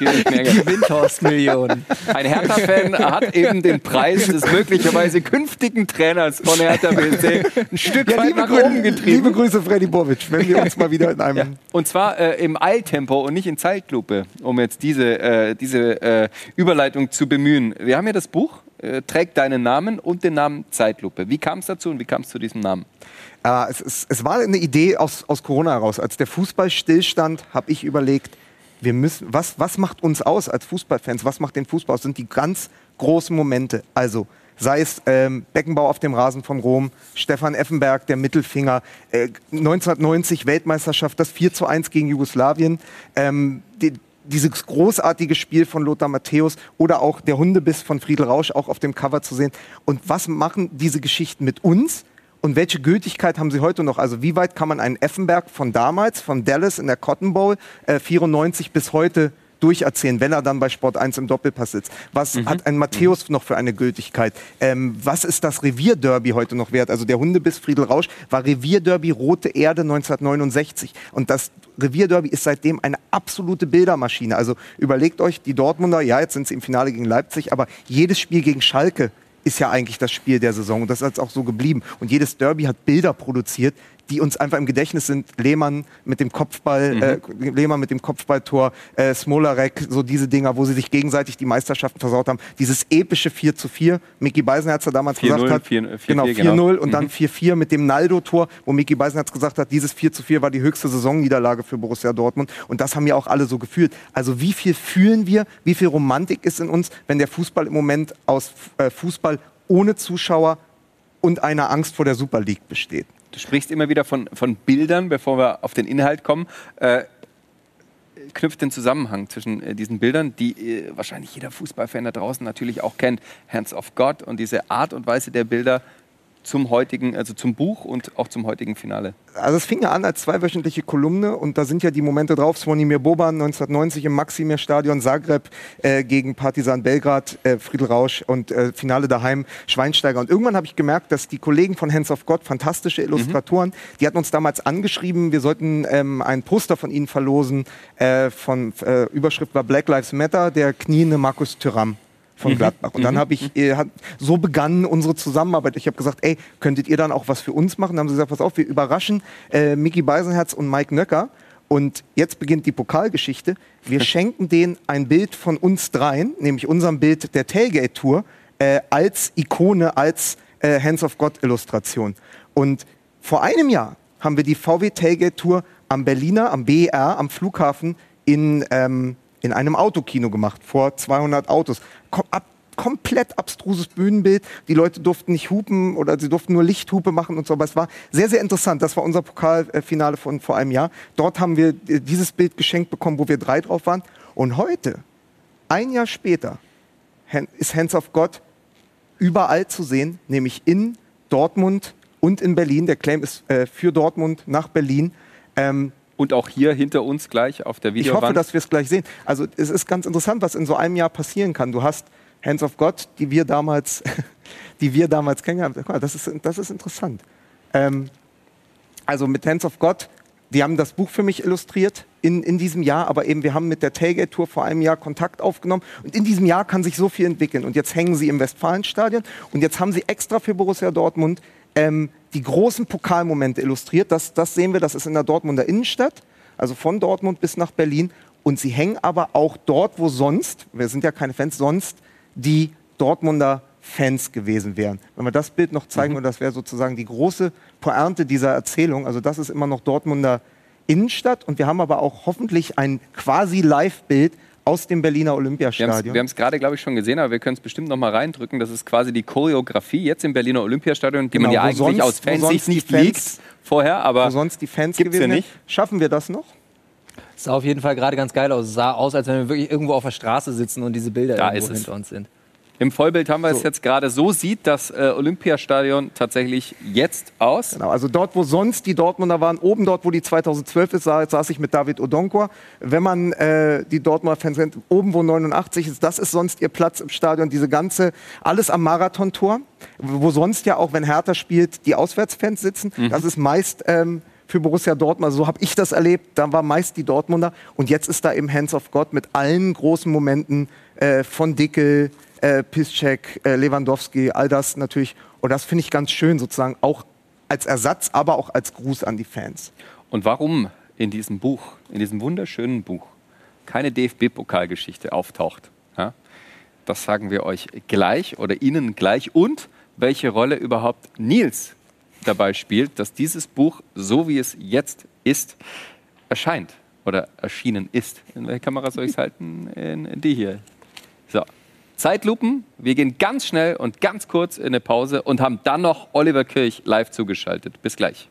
Die Windhorst-Millionen. Ein Hertha-Fan hat eben den Preis des möglicherweise künftigen Trainers von Hertha BSC ein Stück Ja, weit liebe, nach oben liebe getrieben. Grüße, Freddy Bobic, wenn wir uns mal wieder in einem... Und zwar äh, im Eiltempo und nicht in Zeitlupe, um jetzt diese, äh, diese äh, Überleitung zu bemühen. Wir haben ja das Buch, äh, trägt deinen Namen und den Namen Zeitlupe. Wie kam es dazu und wie kam es zu diesem Namen? Äh, es, es, es war eine Idee aus, aus Corona heraus. Als der Fußball stillstand, habe ich überlegt, wir müssen, was, was macht uns aus als Fußballfans? Was macht den Fußball aus? Sind die ganz großen Momente. Also sei es ähm, Beckenbau auf dem Rasen von Rom, Stefan Effenberg, der Mittelfinger, äh, 1990 Weltmeisterschaft, das 4 zu 1 gegen Jugoslawien, ähm, die, dieses großartige Spiel von Lothar Matthäus oder auch der Hundebiss von Friedel Rausch auch auf dem Cover zu sehen. Und was machen diese Geschichten mit uns? Und welche Gültigkeit haben sie heute noch? Also wie weit kann man einen Effenberg von damals, von Dallas in der Cotton Bowl, äh, 94 bis heute durcherzählen, wenn er dann bei Sport 1 im Doppelpass sitzt? Was hat ein Matthäus noch für eine Gültigkeit? Ähm, was ist das Revierderby heute noch wert? Also der Hundebiss Friedel Rausch war Revierderby Rote Erde 1969. Und das Revierderby ist seitdem eine absolute Bildermaschine. Also überlegt euch, die Dortmunder, ja, jetzt sind sie im Finale gegen Leipzig, aber jedes Spiel gegen Schalke ist ja eigentlich das Spiel der Saison. Und das ist auch so geblieben. Und jedes Derby hat Bilder produziert, die uns einfach im Gedächtnis sind. Lehmann mit dem Kopfball, äh, Lehmann mit dem Kopfballtor, äh, Smolarek, so diese Dinger, wo sie sich gegenseitig die Meisterschaften versaut haben. Dieses epische 4 zu 4. Micky Beisenherz damals 4-0, gesagt hat. 4-4, genau, 4-0 genau. und dann 4-4 mit dem Naldo-Tor, wo Micky Beisenherz gesagt hat, dieses 4 zu 4 war die höchste Saisonniederlage für Borussia Dortmund. Und das haben ja auch alle so gefühlt. Also wie viel fühlen wir, wie viel Romantik ist in uns, wenn der Fußball im Moment aus äh, Fußball ohne Zuschauer und einer Angst vor der Super League besteht. Du sprichst immer wieder von, von Bildern, bevor wir auf den Inhalt kommen. Äh, knüpft den Zusammenhang zwischen äh, diesen Bildern, die äh, wahrscheinlich jeder Fußballfan da draußen natürlich auch kennt. Hands of God und diese Art und Weise der Bilder zum heutigen, also zum Buch und auch zum heutigen Finale. Also es fing ja an als zweiwöchentliche Kolumne und da sind ja die Momente drauf. Svonimir Boban 1990 im Maximir Stadion Zagreb äh, gegen Partisan Belgrad, äh, Friedel Rausch und äh, Finale daheim Schweinsteiger. Und irgendwann habe ich gemerkt, dass die Kollegen von Hands of God, fantastische Illustratoren, die hatten uns damals angeschrieben, wir sollten ähm, ein Poster von ihnen verlosen. Äh, von äh, Überschrift war Black Lives Matter, der kniende Markus Thüram von Gladbach. Und dann habe ich, äh, hat, so begann unsere Zusammenarbeit. Ich habe gesagt, ey, könntet ihr dann auch was für uns machen? Dann haben sie gesagt, pass auf, wir überraschen äh, Micky Beisenherz und Mike Nöcker. Und jetzt beginnt die Pokalgeschichte. Wir schenken denen ein Bild von uns dreien, nämlich unserem Bild der Tailgate-Tour, äh, als Ikone, als äh, Hands of God-Illustration. Und vor einem Jahr haben wir die VW Tailgate Tour am Berliner, am BER, am Flughafen in, ähm, in einem Autokino gemacht, vor 200 Autos. Kom ab, komplett abstruses Bühnenbild. Die Leute durften nicht hupen oder sie durften nur Lichthupe machen und so. Aber es war sehr, sehr interessant. Das war unser Pokalfinale von vor einem Jahr. Dort haben wir äh, dieses Bild geschenkt bekommen, wo wir drei drauf waren. Und heute, ein Jahr später, ist Hands of God überall zu sehen, nämlich in Dortmund und in Berlin. Der Claim ist äh, für Dortmund nach Berlin. Ähm, Und auch hier hinter uns gleich auf der Ich Videowand. hoffe, dass wir es gleich sehen. Also es ist ganz interessant, was in so einem Jahr passieren kann. Du hast Hands of God, die wir damals, die wir damals kennengelernt haben. Das ist, das ist interessant. Ähm, also mit Hands of God, die haben das Buch für mich illustriert in, in diesem Jahr, aber eben wir haben mit der Tailgate Tour vor einem Jahr Kontakt aufgenommen und in diesem Jahr kann sich so viel entwickeln und jetzt hängen sie im Westfalenstadion und jetzt haben sie extra für Borussia Dortmund ähm, die großen Pokalmomente illustriert. Das, das sehen wir, das ist in der Dortmunder Innenstadt, also von Dortmund bis nach Berlin und sie hängen aber auch dort, wo sonst, wir sind ja keine Fans, sonst die Dortmunder Fans gewesen wären. Wenn wir das Bild noch zeigen, und das wäre sozusagen die große Pointe dieser Erzählung, also das ist immer noch Dortmunder Innenstadt und wir haben aber auch hoffentlich ein quasi Live-Bild aus dem Berliner Wir haben Olympiastadion. es gerade, glaube ich, schon gesehen, aber wir können es bestimmt noch mal reindrücken. Das ist quasi die Choreografie jetzt im Berliner Olympiastadion, die man Genau, ja wo eigentlich sonst- aus Fansicht nicht Fans- liegt vorher, aber wo sonst die Fans gibt's gewesen ja nicht. Schaffen wir das noch? Sah auf jeden Fall gerade ganz geil aus. Sah aus, als wenn wir wirklich irgendwo auf der Straße sitzen und diese Bilder Da irgendwo ist es. hinter uns sind. Im Vollbild haben wir es So. jetzt gerade so sieht das äh, Olympiastadion tatsächlich jetzt aus. Genau, also dort, wo sonst die Dortmunder waren, oben dort, wo die 2012 ist, sa- saß ich mit David Odonkor. Wenn man äh, die Dortmunder Fans kennt, oben, wo 89 ist, das ist sonst ihr Platz im Stadion. Diese ganze, alles am Marathontor, wo sonst ja auch, wenn Hertha spielt, die Auswärtsfans sitzen. Das ist meist ähm, für Borussia Dortmund, also so habe ich das erlebt, da war meist die Dortmunder. Und jetzt ist da eben Hands of God mit allen großen Momenten äh, von Dickel, äh, Piszczek, äh, Lewandowski, all das natürlich. Und das finde ich ganz schön, sozusagen auch als Ersatz, aber auch als Gruß an die Fans. Und warum in diesem Buch, in diesem wunderschönen Buch, keine DFB-Pokalgeschichte auftaucht, ja, das sagen wir euch gleich oder Ihnen gleich. Und welche Rolle überhaupt Nils dabei spielt, dass dieses Buch, so wie es jetzt ist, erscheint oder erschienen ist. In welcher Kamera soll ich es halten? In, in die hier. Zeitlupen. Wir gehen ganz schnell und ganz kurz in eine Pause und haben dann noch Oliver Kirch live zugeschaltet. Bis gleich.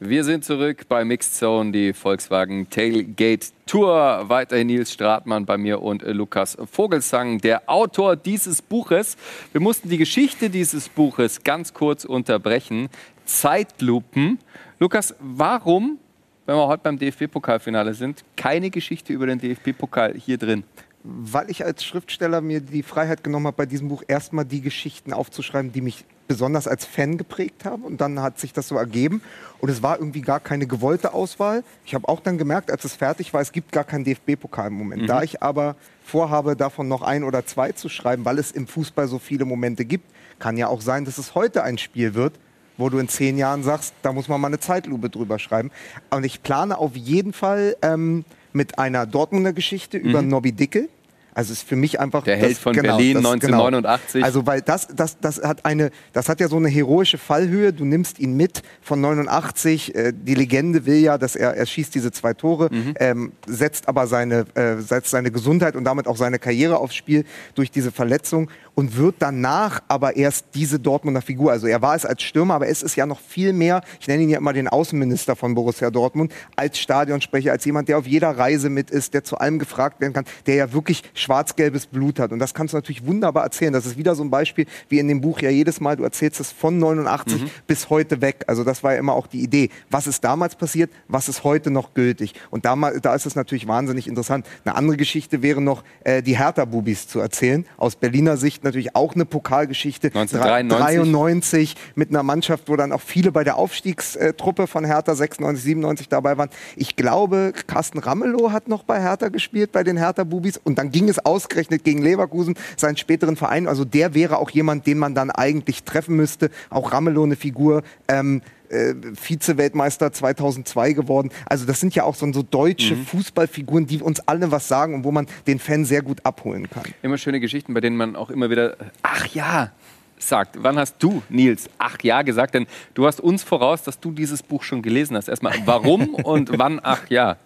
Wir sind zurück bei Mixed Zone, die Volkswagen Tailgate Tour. Weiterhin Nils Stratmann bei mir und äh, Lukas Vogelsang, der Autor dieses Buches. Wir mussten die Geschichte dieses Buches ganz kurz unterbrechen. Zeitlupen. Lukas, warum, wenn wir heute beim DFB-Pokalfinale sind, keine Geschichte über den DFB-Pokal hier drin? Weil ich als Schriftsteller mir die Freiheit genommen habe, bei diesem Buch erstmal die Geschichten aufzuschreiben, die mich besonders als Fan geprägt haben. Und dann hat sich das so ergeben. Und es war irgendwie gar keine gewollte Auswahl. Ich habe auch dann gemerkt, als es fertig war, es gibt gar keinen DFB-Pokal im Moment. Da ich aber vorhabe, davon noch ein oder zwei zu schreiben, weil es im Fußball so viele Momente gibt, kann ja auch sein, dass es heute ein Spiel wird, wo du in zehn Jahren sagst, da muss man mal eine Zeitlupe drüber schreiben. Und ich plane auf jeden Fall ähm, mit einer Dortmunder Geschichte über Nobby Dickel. Also ist für mich einfach Der Held von Berlin 1989. Also weil das, das, das hat eine, das hat ja so eine heroische Fallhöhe. Du nimmst ihn mit von 89. Äh, die Legende will ja, dass er, er schießt diese zwei Tore, ähm, setzt aber seine, äh, setzt seine Gesundheit und damit auch seine Karriere aufs Spiel durch diese Verletzung und wird danach aber erst diese Dortmunder Figur. Also er war es als Stürmer, aber es ist ja noch viel mehr. Ich nenne ihn ja immer den Außenminister von Borussia Dortmund als Stadionsprecher, als jemand, der auf jeder Reise mit ist, der zu allem gefragt werden kann, der ja wirklich schwarz-gelbes Blut hat. Und das kannst du natürlich wunderbar erzählen. Das ist wieder so ein Beispiel, wie in dem Buch ja jedes Mal, du erzählst es von 89 bis heute weg. Also das war ja immer auch die Idee. Was ist damals passiert? Was ist heute noch gültig? Und da, da ist es natürlich wahnsinnig interessant. Eine andere Geschichte wäre noch, äh, die Hertha-Bubis zu erzählen. Aus Berliner Sicht natürlich auch eine Pokalgeschichte. 1993. 93 mit einer Mannschaft, wo dann auch viele bei der Aufstiegstruppe von Hertha 96, 97 dabei waren. Ich glaube, Carsten Ramelow hat noch bei Hertha gespielt, bei den Hertha-Bubis. Und dann ging es ausgerechnet gegen Leverkusen, seinen späteren Verein. Also der wäre auch jemand, den man dann eigentlich treffen müsste. Auch Ramelow eine Figur. Ähm, äh, Vize-Weltmeister 2002 geworden. Also das sind ja auch so, so deutsche Fußballfiguren, die uns alle was sagen und wo man den Fan sehr gut abholen kann. Immer schöne Geschichten, bei denen man auch immer wieder, ach ja, sagt. Wann hast du, Nils, ach ja gesagt? Denn du hast uns voraus, dass du dieses Buch schon gelesen hast. Erstmal, warum und wann ach ja?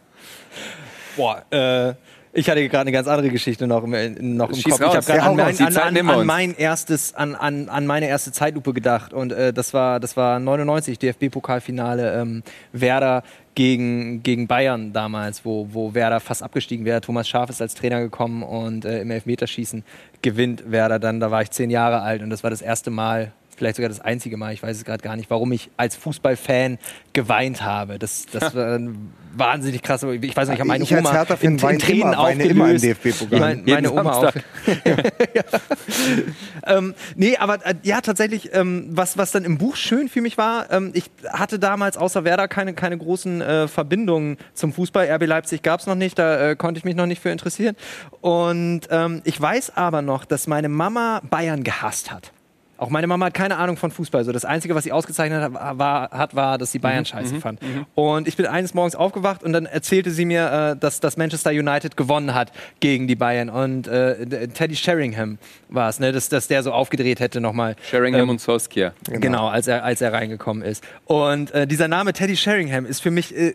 Boah, äh, ich hatte gerade eine ganz andere Geschichte noch im, noch im Schieß Kopf. raus. Ich habe gerade Ja, an, an, an, an mein erstes, an, an, an meine erste Zeitlupe gedacht und äh, das war das war 99 DFB-Pokalfinale ähm, Werder gegen, gegen Bayern damals, wo, wo Werder fast abgestiegen wäre. Thomas Schaaf ist als Trainer gekommen und äh, im Elfmeterschießen gewinnt Werder dann. Da war ich zehn Jahre alt und das war das erste Mal, vielleicht sogar das einzige Mal, ich weiß es gerade gar nicht, warum ich als Fußballfan geweint habe. Das, das war wahnsinnig krass. Ich weiß nicht, ich habe meine ich als Oma in, in Tränen immer, immer im aufgelöst. DFB-Pokal. Mein, Jeden meine Oma. Samstag. ähm, nee, aber äh, ja, tatsächlich, ähm, was, was dann im Buch schön für mich war, ähm, ich hatte damals außer Werder keine, keine großen äh, Verbindungen zum Fußball. RB Leipzig gab es noch nicht, da äh, konnte ich mich noch nicht für interessieren. Und ähm, ich weiß aber noch, dass meine Mama Bayern gehasst hat. Auch meine Mama hat keine Ahnung von Fußball. So das Einzige, was sie ausgezeichnet hat, war, hat, war dass sie Bayern scheiße fand. Und ich bin eines Morgens aufgewacht und dann erzählte sie mir, äh, dass, dass Manchester United gewonnen hat gegen die Bayern. Und äh, Teddy Sheringham war es, ne? dass, dass der so aufgedreht hätte nochmal. Sheringham Ähm, und Solskjaer. Genau, als er, als er reingekommen ist. Und äh, dieser Name Teddy Sheringham ist für mich äh,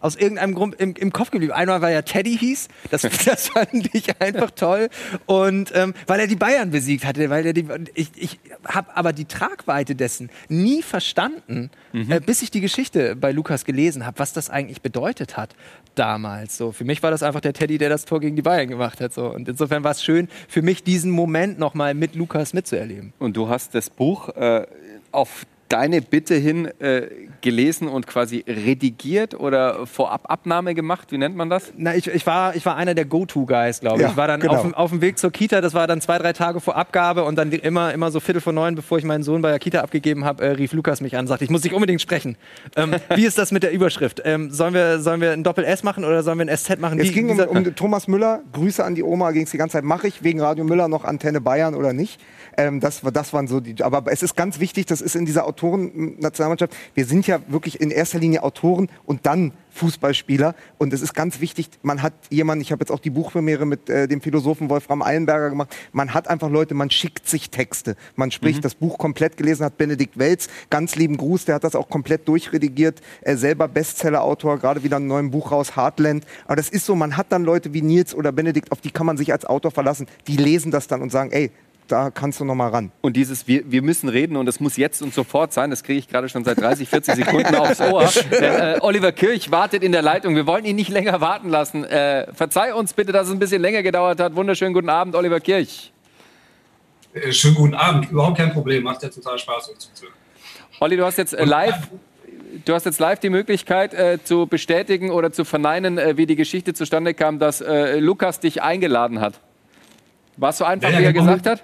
aus irgendeinem Grund im, im Kopf geblieben. Einmal, weil er Teddy hieß, das, das fand ich einfach toll. Und ähm, weil er die Bayern besiegt hatte, weil er die, ich, ich habe aber die Tragweite dessen nie verstanden, äh, bis ich die Geschichte bei Lukas gelesen habe, was das eigentlich bedeutet hat damals. So, für mich war das einfach der Teddy, der das Tor gegen die Bayern gemacht hat. So. Und insofern war es schön, für mich diesen Moment nochmal mit Lukas mitzuerleben. Und du hast das Buch äh, auf deine Bitte hin äh, gelesen und quasi redigiert oder Vorababnahme gemacht? Wie nennt man das? Na, ich, ich, war, ich war einer der Go-To-Guys, glaube ich. Ja, ich war dann genau. auf, dem- auf dem Weg zur Kita, das war dann zwei, drei Tage vor Abgabe und dann immer, immer so Viertel vor neun, bevor ich meinen Sohn bei der Kita abgegeben habe, äh, rief Lukas mich an und sagte, ich muss dich unbedingt sprechen. Ähm, wie ist das mit der Überschrift? Ähm, sollen, wir, sollen wir ein Doppel-S machen oder sollen wir ein SZ machen? Es ging um, um Thomas Müller. Grüße an die Oma, ging es die ganze Zeit. Mache ich wegen Radio Müller noch Antenne Bayern oder nicht? Ähm, das, war- das waren so die. Aber es ist ganz wichtig, das ist in dieser Autoren-Nationalmannschaft. Wir sind ja wirklich in erster Linie Autoren und dann Fußballspieler. Und es ist ganz wichtig, man hat jemanden, ich habe jetzt auch die Buchpremiere mit äh, dem Philosophen Wolfram Eilenberger gemacht, man hat einfach Leute, man schickt sich Texte. Man spricht das Buch komplett gelesen, hat Benedikt Welz, ganz lieben Gruß, der hat das auch komplett durchredigiert, äh, selber Bestseller-Autor, gerade wieder ein neues Buch raus, Heartland. Aber das ist so, man hat dann Leute wie Nils oder Benedikt, auf die kann man sich als Autor verlassen, die lesen das dann und sagen, ey, da kannst du noch mal ran. Und dieses, wir, wir müssen reden und das muss jetzt und sofort sein, das kriege ich gerade schon seit 30, 40 Sekunden aufs Ohr. Äh, äh, Oliver Kirch wartet in der Leitung. Wir wollen ihn nicht länger warten lassen. Äh, verzeih uns bitte, dass es ein bisschen länger gedauert hat. Wunderschönen guten Abend, Oliver Kirch. Äh, Schönen guten Abend. Überhaupt kein Problem. Macht ja total Spaß, euch zuzuhören. Olli, du hast jetzt äh, live. Du hast jetzt live die Möglichkeit äh, zu bestätigen oder zu verneinen, äh, wie die Geschichte zustande kam, dass äh, Lukas dich eingeladen hat. War es so einfach, Ja, ja, wie er genau. gesagt hat?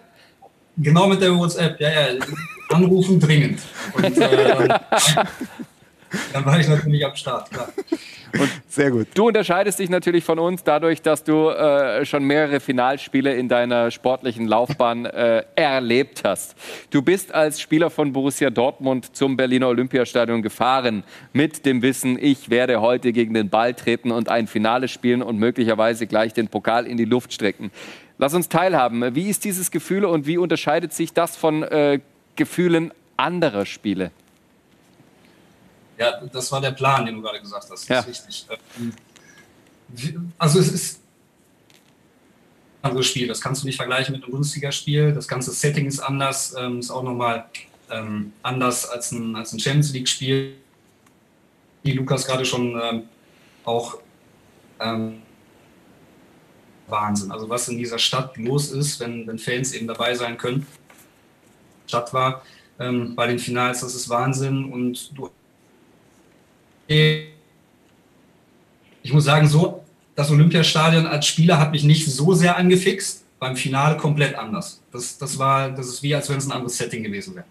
Genau mit der WhatsApp. Ja, ja. Anrufen dringend. Und äh, dann war ich natürlich am Start, klar. Sehr gut. Du unterscheidest dich natürlich von uns dadurch, dass du äh, schon mehrere Finalspiele in deiner sportlichen Laufbahn äh, erlebt hast. Du bist als Spieler von Borussia Dortmund zum Berliner Olympiastadion gefahren mit dem Wissen, ich werde heute gegen den Ball treten und ein Finale spielen und möglicherweise gleich den Pokal in die Luft strecken. Lass uns teilhaben. Wie ist dieses Gefühl und wie unterscheidet sich das von äh, Gefühlen anderer Spiele? Ja, das war der Plan, den du gerade gesagt hast. Das Ja. ist richtig. Ähm, Also es ist ein anderes Spiel. Das kannst du nicht vergleichen mit einem Bundesligaspiel. Das ganze Setting ist anders. Ähm, ist auch nochmal ähm, anders als ein, als ein Champions League-Spiel. Wie Lukas gerade schon ähm, auch ähm, Wahnsinn. Also was in dieser Stadt los ist, wenn, wenn Fans eben dabei sein können. Stadt war ähm, bei den Finals, das ist Wahnsinn. Und du ich muss sagen, so, das Olympiastadion als Spieler hat mich nicht so sehr angefixt, beim Finale komplett anders. Das, das war, das ist wie, als wenn es ein anderes Setting gewesen wäre.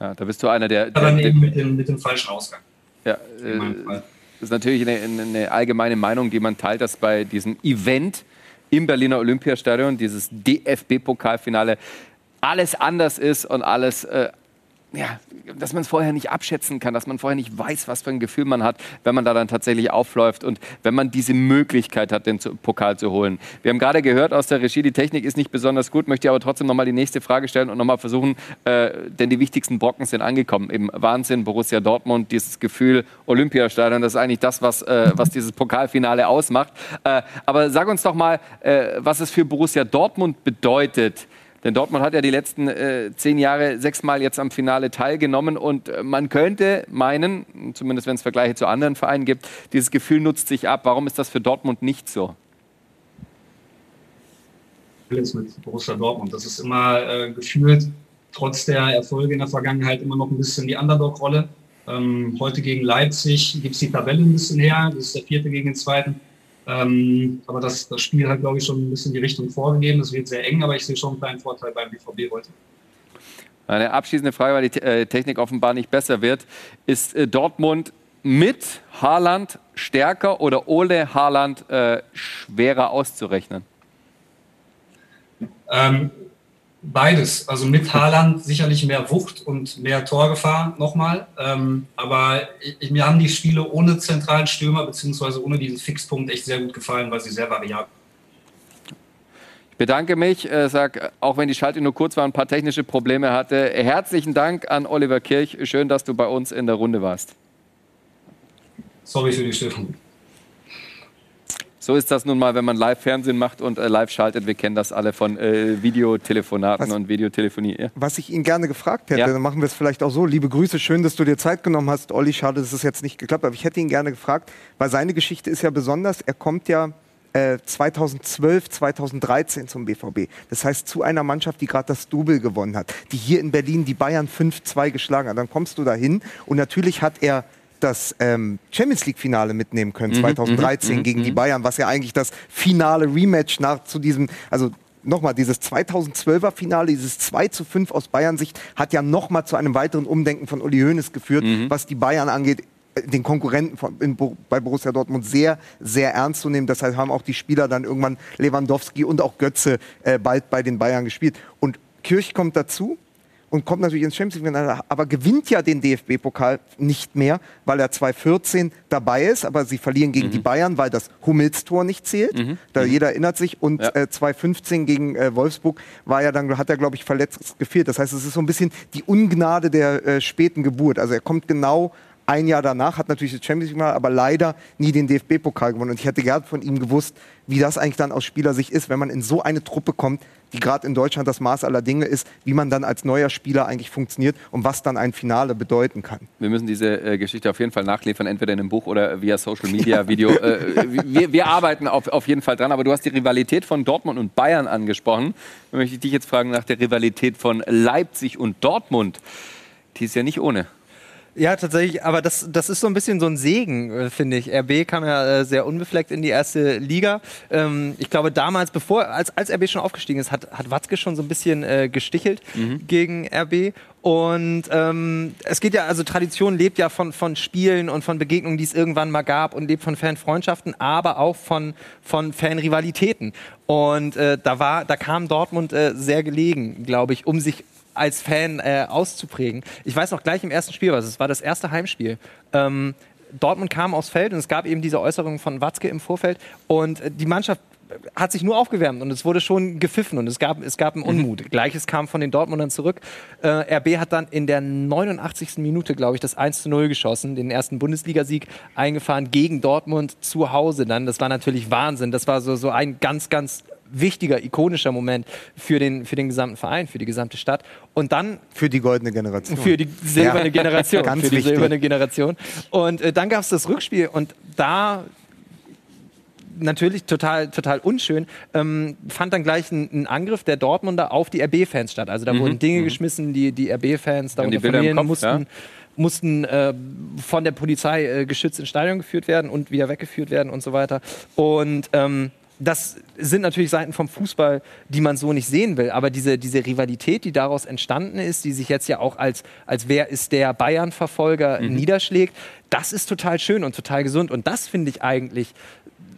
Ja, da bist du einer der, Aber der, der eben mit dem, mit dem falschen Ausgang. ja, In meinem äh, Fall. Das ist natürlich eine, eine allgemeine Meinung, die man teilt, dass bei diesem Event im Berliner Olympiastadion, dieses DFB-Pokalfinale, alles anders ist und alles, äh, ja, dass man es vorher nicht abschätzen kann, dass man vorher nicht weiß, was für ein Gefühl man hat, wenn man da dann tatsächlich aufläuft und wenn man diese Möglichkeit hat, den Pokal zu holen. Wir haben gerade gehört aus der Regie, die Technik ist nicht besonders gut, möchte aber trotzdem nochmal die nächste Frage stellen und nochmal versuchen, äh, denn die wichtigsten Brocken sind angekommen. Im Wahnsinn, Borussia Dortmund, dieses Gefühl Olympiastadion, das ist eigentlich das, was, äh, was dieses Pokalfinale ausmacht. Äh, aber sag uns doch mal, äh, was es für Borussia Dortmund bedeutet, denn Dortmund hat ja die letzten äh, zehn Jahre sechsmal jetzt am Finale teilgenommen und äh, man könnte meinen, zumindest wenn es Vergleiche zu anderen Vereinen gibt, dieses Gefühl nutzt sich ab. Warum ist das für Dortmund nicht so? jetzt mit Borussia Dortmund. Das ist immer äh, gefühlt trotz der Erfolge in der Vergangenheit immer noch ein bisschen die Underdog-Rolle. Ähm, heute gegen Leipzig gibt es die Tabelle ein bisschen her. Das ist der vierte gegen den zweiten. Ähm, aber das, das Spiel hat, glaube ich, schon ein bisschen die Richtung vorgegeben. Es wird sehr eng, aber ich sehe schon einen kleinen Vorteil beim BVB heute. Eine abschließende Frage, weil die äh, Technik offenbar nicht besser wird. Ist äh, Dortmund mit Haaland stärker oder ohne Haaland äh, schwerer auszurechnen? Ähm, beides. Also mit Haaland sicherlich mehr Wucht und mehr Torgefahr nochmal. Ähm, aber ich, mir haben die Spiele ohne zentralen Stürmer beziehungsweise ohne diesen Fixpunkt echt sehr gut gefallen, weil sie sehr variabel Ich bedanke mich, äh, sag, auch wenn die Schalte nur kurz war und ein paar technische Probleme hatte. Herzlichen Dank an Oliver Kirch. Schön, dass du bei uns in der Runde warst. Sorry für die Störung. So ist das nun mal, wenn man Live-Fernsehen macht und äh, live schaltet. Wir kennen das alle von äh, Videotelefonaten was, und Videotelefonie. Ja. Was ich ihn gerne gefragt hätte, ja. dann machen wir es vielleicht auch so. Liebe Grüße, schön, dass du dir Zeit genommen hast. Olli, schade, dass es jetzt nicht geklappt hat. Aber ich hätte ihn gerne gefragt, weil seine Geschichte ist ja besonders. Er kommt ja 2012, äh, 2013 zum BVB. Das heißt, zu einer Mannschaft, die gerade das Double gewonnen hat, die hier in Berlin die Bayern 5-2 geschlagen hat. Dann kommst du dahin und natürlich hat er das ähm, Champions League Finale mitnehmen können, 2013 mhm, mhm, gegen die mhm. Bayern, was ja eigentlich das finale Rematch nach zu diesem, also nochmal, dieses 2012er Finale, dieses 2 zu 5 aus Bayern Sicht, hat ja nochmal zu einem weiteren Umdenken von Uli Hoeneß geführt, mhm. was die Bayern angeht den Konkurrenten von, in, bei Borussia Dortmund sehr, sehr ernst zu nehmen. Deshalb haben auch die Spieler dann irgendwann Lewandowski und auch Götze äh, bald bei den Bayern gespielt. Und Kirch kommt dazu, und kommt natürlich ins Champions League, aber gewinnt ja den DFB-Pokal nicht mehr, weil er 2014 dabei ist, aber sie verlieren gegen mhm. die Bayern, weil das Hummels-Tor nicht zählt. Mhm. Da mhm. jeder erinnert sich. Und ja. äh, 2015 gegen äh, Wolfsburg war ja dann, hat er, glaube ich, verletzt gefehlt. Das heißt, es ist so ein bisschen die Ungnade der äh, späten Geburt. Also er kommt genau ein Jahr danach, hat natürlich das Champions League, aber leider nie den DFB-Pokal gewonnen. Und ich hätte gern von ihm gewusst, wie das eigentlich dann aus Spielersicht ist, wenn man in so eine Truppe kommt, die gerade in Deutschland das Maß aller Dinge ist, wie man dann als neuer Spieler eigentlich funktioniert und was dann ein Finale bedeuten kann. Wir müssen diese äh, Geschichte auf jeden Fall nachliefern, entweder in einem Buch oder via Social Media Video. äh, wir, wir, arbeiten auf, auf jeden Fall dran, aber du hast die Rivalität von Dortmund und Bayern angesprochen. Da möchte ich dich jetzt fragen nach der Rivalität von Leipzig und Dortmund. Die ist ja nicht ohne. Ja, tatsächlich, aber das, das ist so ein bisschen so ein Segen, äh, finde ich. RB kam ja äh, sehr unbefleckt in die erste Liga. Ähm, ich glaube, damals, bevor, als, als RB schon aufgestiegen ist, hat, hat Watzke schon so ein bisschen äh, gestichelt mhm. gegen RB. Und ähm, es geht ja, also Tradition lebt ja von, von Spielen und von Begegnungen, die es irgendwann mal gab und lebt von Fanfreundschaften, aber auch von, von Fanrivalitäten. Und äh, da war, da kam Dortmund äh, sehr gelegen, glaube ich, um sich als Fan äh, auszuprägen. Ich weiß noch gleich im ersten Spiel was, es war das erste Heimspiel. Ähm, Dortmund kam aufs Feld und es gab eben diese Äußerung von Watzke im Vorfeld und äh, die Mannschaft hat sich nur aufgewärmt und es wurde schon gepfiffen und es gab, es gab einen mhm. Unmut. Mhm. Gleiches kam von den Dortmundern zurück. Äh, RB hat dann in der 89. Minute, glaube ich, das 1 zu 0 geschossen, den ersten Bundesligasieg eingefahren gegen Dortmund zu Hause dann. Das war natürlich Wahnsinn. Das war so, so ein ganz, ganz wichtiger, ikonischer Moment für den, für den gesamten Verein, für die gesamte Stadt. Und dann. Für die goldene Generation. Für die silberne ja. Generation. Ganz für die wichtig. silberne Generation. Und äh, dann gab es das Rückspiel und da natürlich total, total unschön, ähm, fand dann gleich ein, ein, Angriff der Dortmunder auf die RB-Fans statt. Also da mhm. wurden Dinge mhm. geschmissen, die die RB-Fans, darunter die Familien, Kopf, mussten, ja? mussten äh, von der Polizei äh, geschützt ins Stadion geführt werden und wieder weggeführt werden und so weiter. Und ähm, das sind natürlich Seiten vom Fußball, die man so nicht sehen will. Aber diese, diese Rivalität, die daraus entstanden ist, die sich jetzt ja auch als, als wer ist der Bayern-Verfolger mhm. niederschlägt, das ist total schön und total gesund. Und das finde ich eigentlich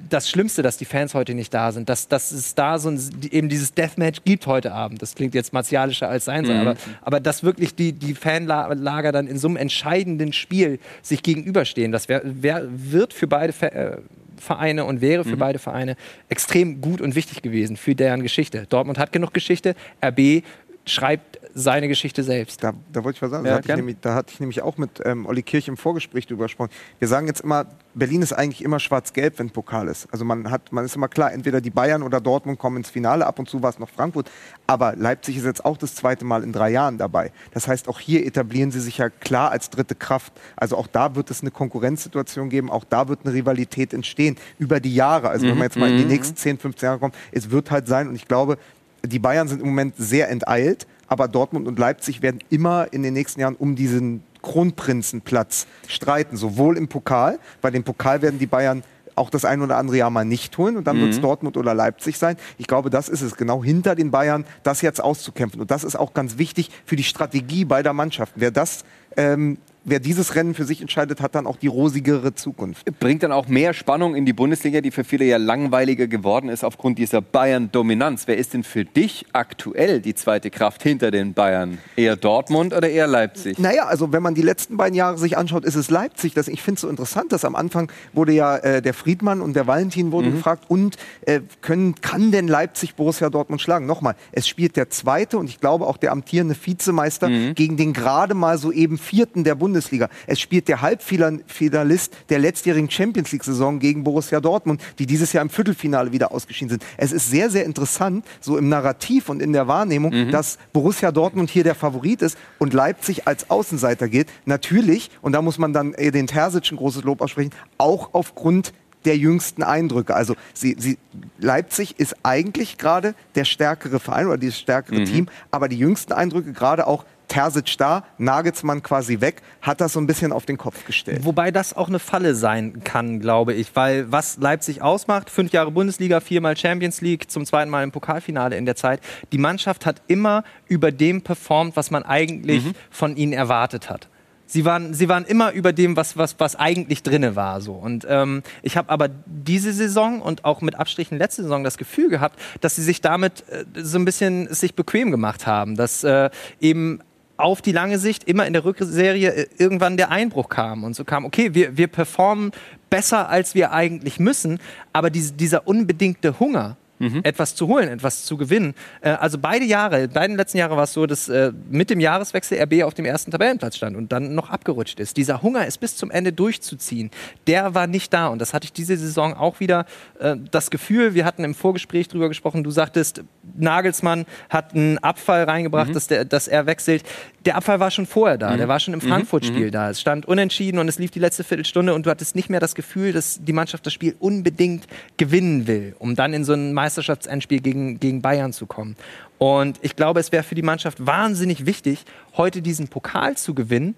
das Schlimmste, dass die Fans heute nicht da sind. Dass, dass es da so ein, eben dieses Deathmatch gibt heute Abend. Das klingt jetzt martialischer als sein soll, mhm. aber, aber dass wirklich die, die Fanlager dann in so einem entscheidenden Spiel sich gegenüberstehen, das wär, wär, wird für beide Fa äh, Vereine und wäre für mhm. beide Vereine extrem gut und wichtig gewesen für deren Geschichte. Dortmund hat genug Geschichte, RB schreibt seine Geschichte selbst. Da, da wollte ich was sagen. Ja, da, hatte ich nämlich, da, hatte ich nämlich, auch mit ähm, Olli Kirch im Vorgespräch drüber gesprochen. Wir sagen jetzt immer, Berlin ist eigentlich immer schwarz-gelb, wenn Pokal ist. Also man, hat, man ist immer klar, entweder die Bayern oder Dortmund kommen ins Finale, ab und zu war es noch Frankfurt. Aber Leipzig ist jetzt auch das zweite Mal in drei Jahren dabei. Das heißt, auch hier etablieren sie sich ja klar als dritte Kraft. Also auch da wird es eine Konkurrenzsituation geben, auch da wird eine Rivalität entstehen über die Jahre. Also wenn man jetzt mal in die mhm. nächsten 10, 15 Jahre kommt, es wird halt sein, und ich glaube, die Bayern sind im Moment sehr enteilt, aber Dortmund und Leipzig werden immer in den nächsten Jahren um diesen Kronprinzenplatz streiten, sowohl im Pokal, bei dem Pokal werden die Bayern auch das ein oder andere Jahr mal nicht holen und dann Mhm. wird es Dortmund oder Leipzig sein. Ich glaube, das ist es, genau hinter den Bayern, das jetzt auszukämpfen. Und das ist auch ganz wichtig für die Strategie beider Mannschaften. Wer das, ähm, wer dieses Rennen für sich entscheidet, hat dann auch die rosigere Zukunft. Bringt dann auch mehr Spannung in die Bundesliga, die für viele ja langweiliger geworden ist aufgrund dieser Bayern-Dominanz. Wer ist denn für dich aktuell die zweite Kraft hinter den Bayern? Eher Dortmund oder eher Leipzig? Naja, also wenn man die letzten beiden Jahre sich anschaut, ist es Leipzig. Das, ich finde es so interessant, dass am Anfang wurde ja äh, der Friedmann und der Valentin wurden gefragt, und äh, können, kann denn Leipzig Borussia Dortmund schlagen? Nochmal, es spielt der zweite und ich glaube auch der amtierende Vizemeister gegen den gerade mal so eben vierten der Bundesliga. Es spielt der Halbfinalist der letztjährigen Champions League-Saison gegen Borussia Dortmund, die dieses Jahr im Viertelfinale wieder ausgeschieden sind. Es ist sehr, sehr interessant, so im Narrativ und in der Wahrnehmung, dass Borussia Dortmund hier der Favorit ist und Leipzig als Außenseiter gilt. Natürlich, und da muss man dann den Terzic ein großes Lob aussprechen, auch aufgrund der jüngsten Eindrücke. Also sie, sie, Leipzig ist eigentlich gerade der stärkere Verein oder das stärkere Team, aber die jüngsten Eindrücke, gerade auch Terzic da, Nagelsmann quasi weg, hat das so ein bisschen auf den Kopf gestellt. Wobei das auch eine Falle sein kann, glaube ich, weil was Leipzig ausmacht, fünf Jahre Bundesliga, viermal Champions League, zum zweiten Mal im Pokalfinale in der Zeit, die Mannschaft hat immer über dem performt, was man eigentlich von ihnen erwartet hat. Sie waren, sie waren immer über dem, was, was, was eigentlich drinne war. So. Und ähm, ich habe aber diese Saison und auch mit Abstrichen letzte Saison das Gefühl gehabt, dass sie sich damit äh, so ein bisschen sich bequem gemacht haben. Dass äh, eben auf die lange Sicht immer in der Rückserie äh, irgendwann der Einbruch kam und so kam, okay, wir, wir performen besser, als wir eigentlich müssen, aber dies, dieser unbedingte Hunger, etwas zu holen, etwas zu gewinnen. Äh, also beide Jahre, beiden letzten Jahre war es so, dass äh, mit dem Jahreswechsel RB auf dem ersten Tabellenplatz stand und dann noch abgerutscht ist. Dieser Hunger, es bis zum Ende durchzuziehen, der war nicht da. Und das hatte ich diese Saison auch wieder äh, das Gefühl, wir hatten im Vorgespräch drüber gesprochen, du sagtest, Nagelsmann hat einen Abfall reingebracht, dass, der, dass er wechselt. Der Abfall war schon vorher da, der war schon im Frankfurt-Spiel da. Es stand unentschieden und es lief die letzte Viertelstunde und du hattest nicht mehr das Gefühl, dass die Mannschaft das Spiel unbedingt gewinnen will, um dann in so ein Meisterschaftsendspiel gegen, gegen Bayern zu kommen. Und ich glaube, es wäre für die Mannschaft wahnsinnig wichtig, heute diesen Pokal zu gewinnen.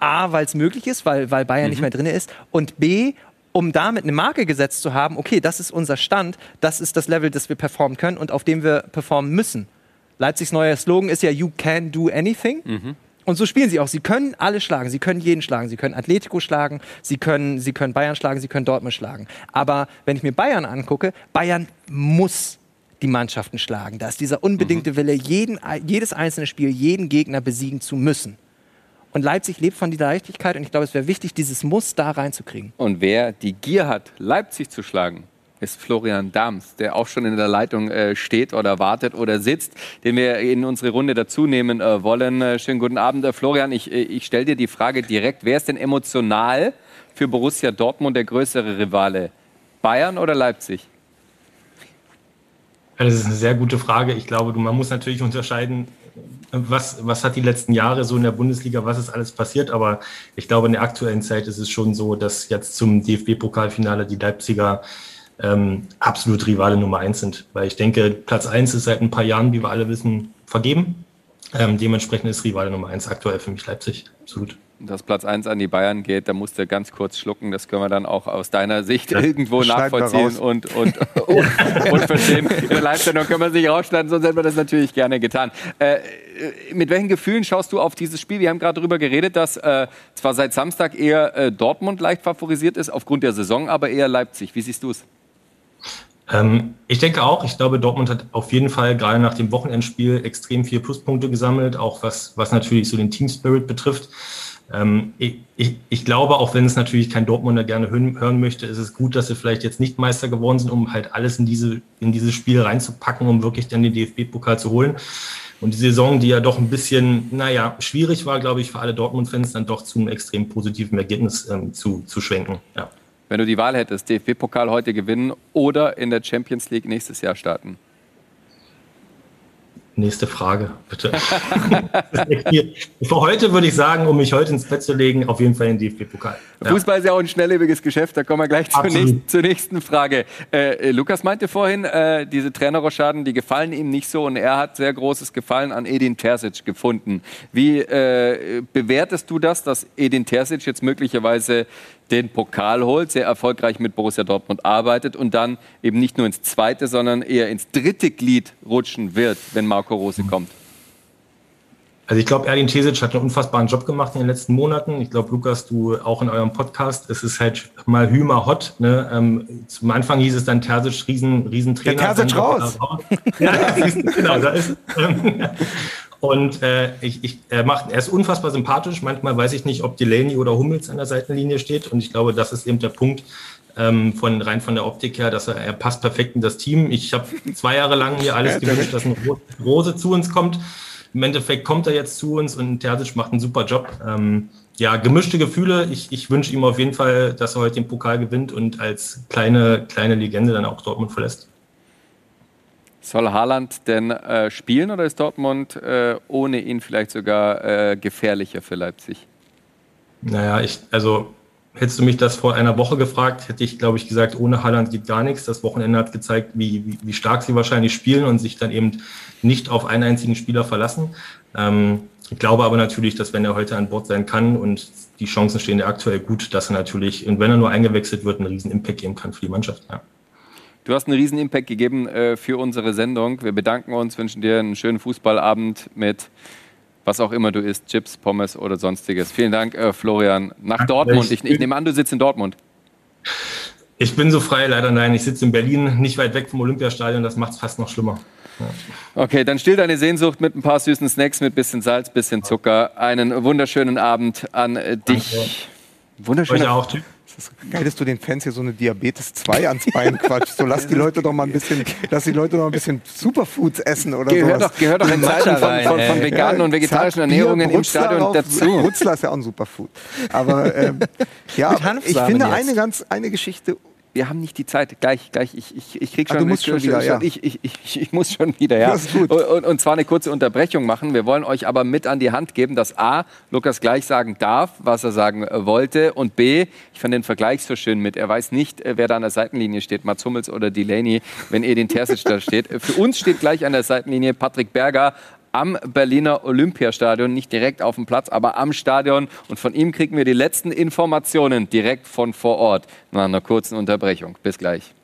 A, weil es möglich ist, weil, weil Bayern nicht mehr drin ist. Und B, um damit eine Marke gesetzt zu haben, okay, das ist unser Stand, das ist das Level, das wir performen können und auf dem wir performen müssen. Leipzigs neuer Slogan ist ja You can do anything. Und so spielen sie auch. Sie können alle schlagen. Sie können jeden schlagen. Sie können Atletico schlagen. Sie können, sie können Bayern schlagen. Sie können Dortmund schlagen. Aber wenn ich mir Bayern angucke, Bayern muss die Mannschaften schlagen. Da ist dieser unbedingte Wille, jeden, jedes einzelne Spiel, jeden Gegner besiegen zu müssen. Und Leipzig lebt von dieser Leichtigkeit. Und ich glaube, es wäre wichtig, dieses Muss da reinzukriegen. Und wer die Gier hat, Leipzig zu schlagen, ist Florian Dams, der auch schon in der Leitung äh, steht oder wartet oder sitzt, den wir in unsere Runde dazu nehmen äh, wollen. Äh, schönen guten Abend, äh, Florian. Ich, äh, ich stelle dir die Frage direkt, wer ist denn emotional für Borussia Dortmund der größere Rivale? Bayern oder Leipzig? Das ist eine sehr gute Frage. Ich glaube, man muss natürlich unterscheiden, was, was hat die letzten Jahre so in der Bundesliga, was ist alles passiert. Aber ich glaube, in der aktuellen Zeit ist es schon so, dass jetzt zum DFB-Pokalfinale die Leipziger ähm, absolut Rivale Nummer eins sind. Weil ich denke, Platz eins ist seit ein paar Jahren, wie wir alle wissen, vergeben. Ähm, dementsprechend ist Rivale Nummer eins aktuell für mich Leipzig. Absolut. Dass Platz 1 an die Bayern geht, da musst du ganz kurz schlucken. Das können wir dann auch aus deiner Sicht Ja, irgendwo schneiden nachvollziehen und, und, und, und verstehen. In der Live-Sendung können wir es nicht rausschneiden, sonst hätten wir das natürlich gerne getan. Äh, äh, mit welchen Gefühlen schaust du auf dieses Spiel? Wir haben gerade darüber geredet, dass äh, zwar seit Samstag eher äh, Dortmund leicht favorisiert ist, aufgrund der Saison, aber eher Leipzig. Wie siehst du es? Ähm, ich denke auch, ich glaube, Dortmund hat auf jeden Fall gerade nach dem Wochenendspiel extrem viele Pluspunkte gesammelt, auch was, was natürlich so den Team Spirit betrifft. Ähm, ich, ich, ich glaube, auch wenn es natürlich kein Dortmunder gerne hören, hören möchte, ist es gut, dass sie vielleicht jetzt nicht Meister geworden sind, um halt alles in, diese, in dieses Spiel reinzupacken, um wirklich dann den DFB-Pokal zu holen. Und die Saison, die ja doch ein bisschen, naja, schwierig war, glaube ich, für alle Dortmund-Fans, dann doch zu einem extrem positiven Ergebnis ähm, zu, zu schwenken. Ja. Wenn du die Wahl hättest, DFB-Pokal heute gewinnen oder in der Champions League nächstes Jahr starten? Nächste Frage, bitte. Für heute würde ich sagen, um mich heute ins Bett zu legen, auf jeden Fall den DFB-Pokal. Ja. Fußball ist ja auch ein schnelllebiges Geschäft, da kommen wir gleich zur, nächsten, zur nächsten Frage. Äh, Lukas meinte vorhin, äh, diese Trainerroschaden, die gefallen ihm nicht so und er hat sehr großes Gefallen an Edin Terzic gefunden. Wie äh, bewertest du das, dass Edin Terzic jetzt möglicherweise den Pokal holt, sehr erfolgreich mit Borussia Dortmund arbeitet und dann eben nicht nur ins zweite, sondern eher ins dritte Glied rutschen wird, wenn Marco Rose mhm. kommt? Also ich glaube, Erdin Tesic hat einen unfassbaren Job gemacht in den letzten Monaten. Ich glaube, Lukas, du auch in eurem Podcast, es ist halt mal Hümer hot. Ne? Ähm, zum Anfang hieß es dann Terzic, riesen, Riesentrainer. Der Terzic raus. raus. ja, genau, da ist ähm, Und äh, ich, ich, er, macht, er ist unfassbar sympathisch. Manchmal weiß ich nicht, ob Delaney oder Hummels an der Seitenlinie steht. Und ich glaube, das ist eben der Punkt ähm, von rein von der Optik her, dass er, er passt perfekt in das Team. Ich habe zwei Jahre lang hier alles gewünscht, dass eine Rose zu uns kommt. Im Endeffekt kommt er jetzt zu uns und Terzic macht einen super Job. Ähm, ja, gemischte Gefühle. Ich, ich wünsche ihm auf jeden Fall, dass er heute den Pokal gewinnt und als kleine, kleine Legende dann auch Dortmund verlässt. Soll Haaland denn äh, spielen oder ist Dortmund äh, ohne ihn vielleicht sogar äh, gefährlicher für Leipzig? Naja, ich, also hättest du mich das vor einer Woche gefragt, hätte ich, glaube ich, gesagt, ohne Haaland geht gar nichts. Das Wochenende hat gezeigt, wie, wie, wie stark sie wahrscheinlich spielen und sich dann eben nicht auf einen einzigen Spieler verlassen. Ähm, ich glaube aber natürlich, dass wenn er heute an Bord sein kann und die Chancen stehen ja aktuell gut, dass er natürlich, und wenn er nur eingewechselt wird, einen riesen Impact geben kann für die Mannschaft. Ja. Du hast einen riesen Impact gegeben äh, für unsere Sendung. Wir bedanken uns, wünschen dir einen schönen Fußballabend mit was auch immer du isst, Chips, Pommes oder sonstiges. Vielen Dank, äh, Florian. Nach Dortmund. Ich, ich nehme an, du sitzt in Dortmund. Ich bin so frei, leider nein. Ich sitze in Berlin, nicht weit weg vom Olympiastadion. Das macht es fast noch schlimmer. Ja. Okay, dann still deine Sehnsucht mit ein paar süßen Snacks, mit bisschen Salz, bisschen Zucker. Einen wunderschönen Abend an dich. Danke. Wunderschöner. Euch auch. Tschüss. Es ist geil, dass du den Fans hier so eine Diabetes 2 ans Bein quatschst. So lass die Leute doch mal ein bisschen, lass die Leute doch ein bisschen Superfoods essen oder gehört sowas. Doch, gehört doch in Zeiten von, von, von veganen ja, und vegetarischen Ernährungen im Stadion dazu. Brutzler ist ja auch ein Superfood. Aber ähm, ja, ich finde jetzt. eine ganz, eine Geschichte wir haben nicht die Zeit. Gleich, gleich, ich, ich, ich krieg schon, Ach, du musst schon wieder, ja. ich, ich, ich, ich, muss schon wieder, ja. Und, und, zwar eine kurze Unterbrechung machen. Wir wollen euch aber mit an die Hand geben, dass A, Lukas gleich sagen darf, was er sagen äh, wollte und B, ich fand den Vergleich so schön mit, er weiß nicht, äh, wer da an der Seitenlinie steht, Mats Hummels oder Delaney, wenn ihr den Terzic da steht. Für uns steht gleich an der Seitenlinie Patrick Berger, am Berliner Olympiastadion, nicht direkt auf dem Platz, aber am Stadion. Und von ihm kriegen wir die letzten Informationen direkt von vor Ort nach einer kurzen Unterbrechung. Bis gleich.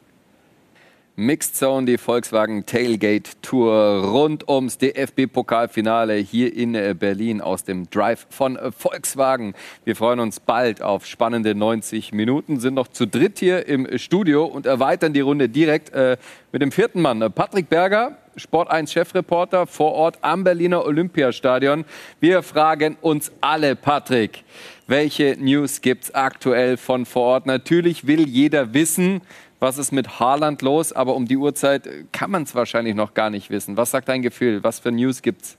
Mixed Zone, die Volkswagen Tailgate Tour rund ums DFB-Pokalfinale hier in äh, Berlin aus dem Drive von äh, Volkswagen. Wir freuen uns bald auf spannende 90 Minuten, sind noch zu dritt hier im Studio und erweitern die Runde direkt äh, mit dem vierten Mann, Patrick Berger, Sport 1 Chefreporter vor Ort am Berliner Olympiastadion. Wir fragen uns alle, Patrick, welche News gibt es aktuell von vor Ort? Natürlich will jeder wissen, was ist mit Haaland los, aber um die Uhrzeit kann man es wahrscheinlich noch gar nicht wissen. Was sagt dein Gefühl? Was für News gibt's?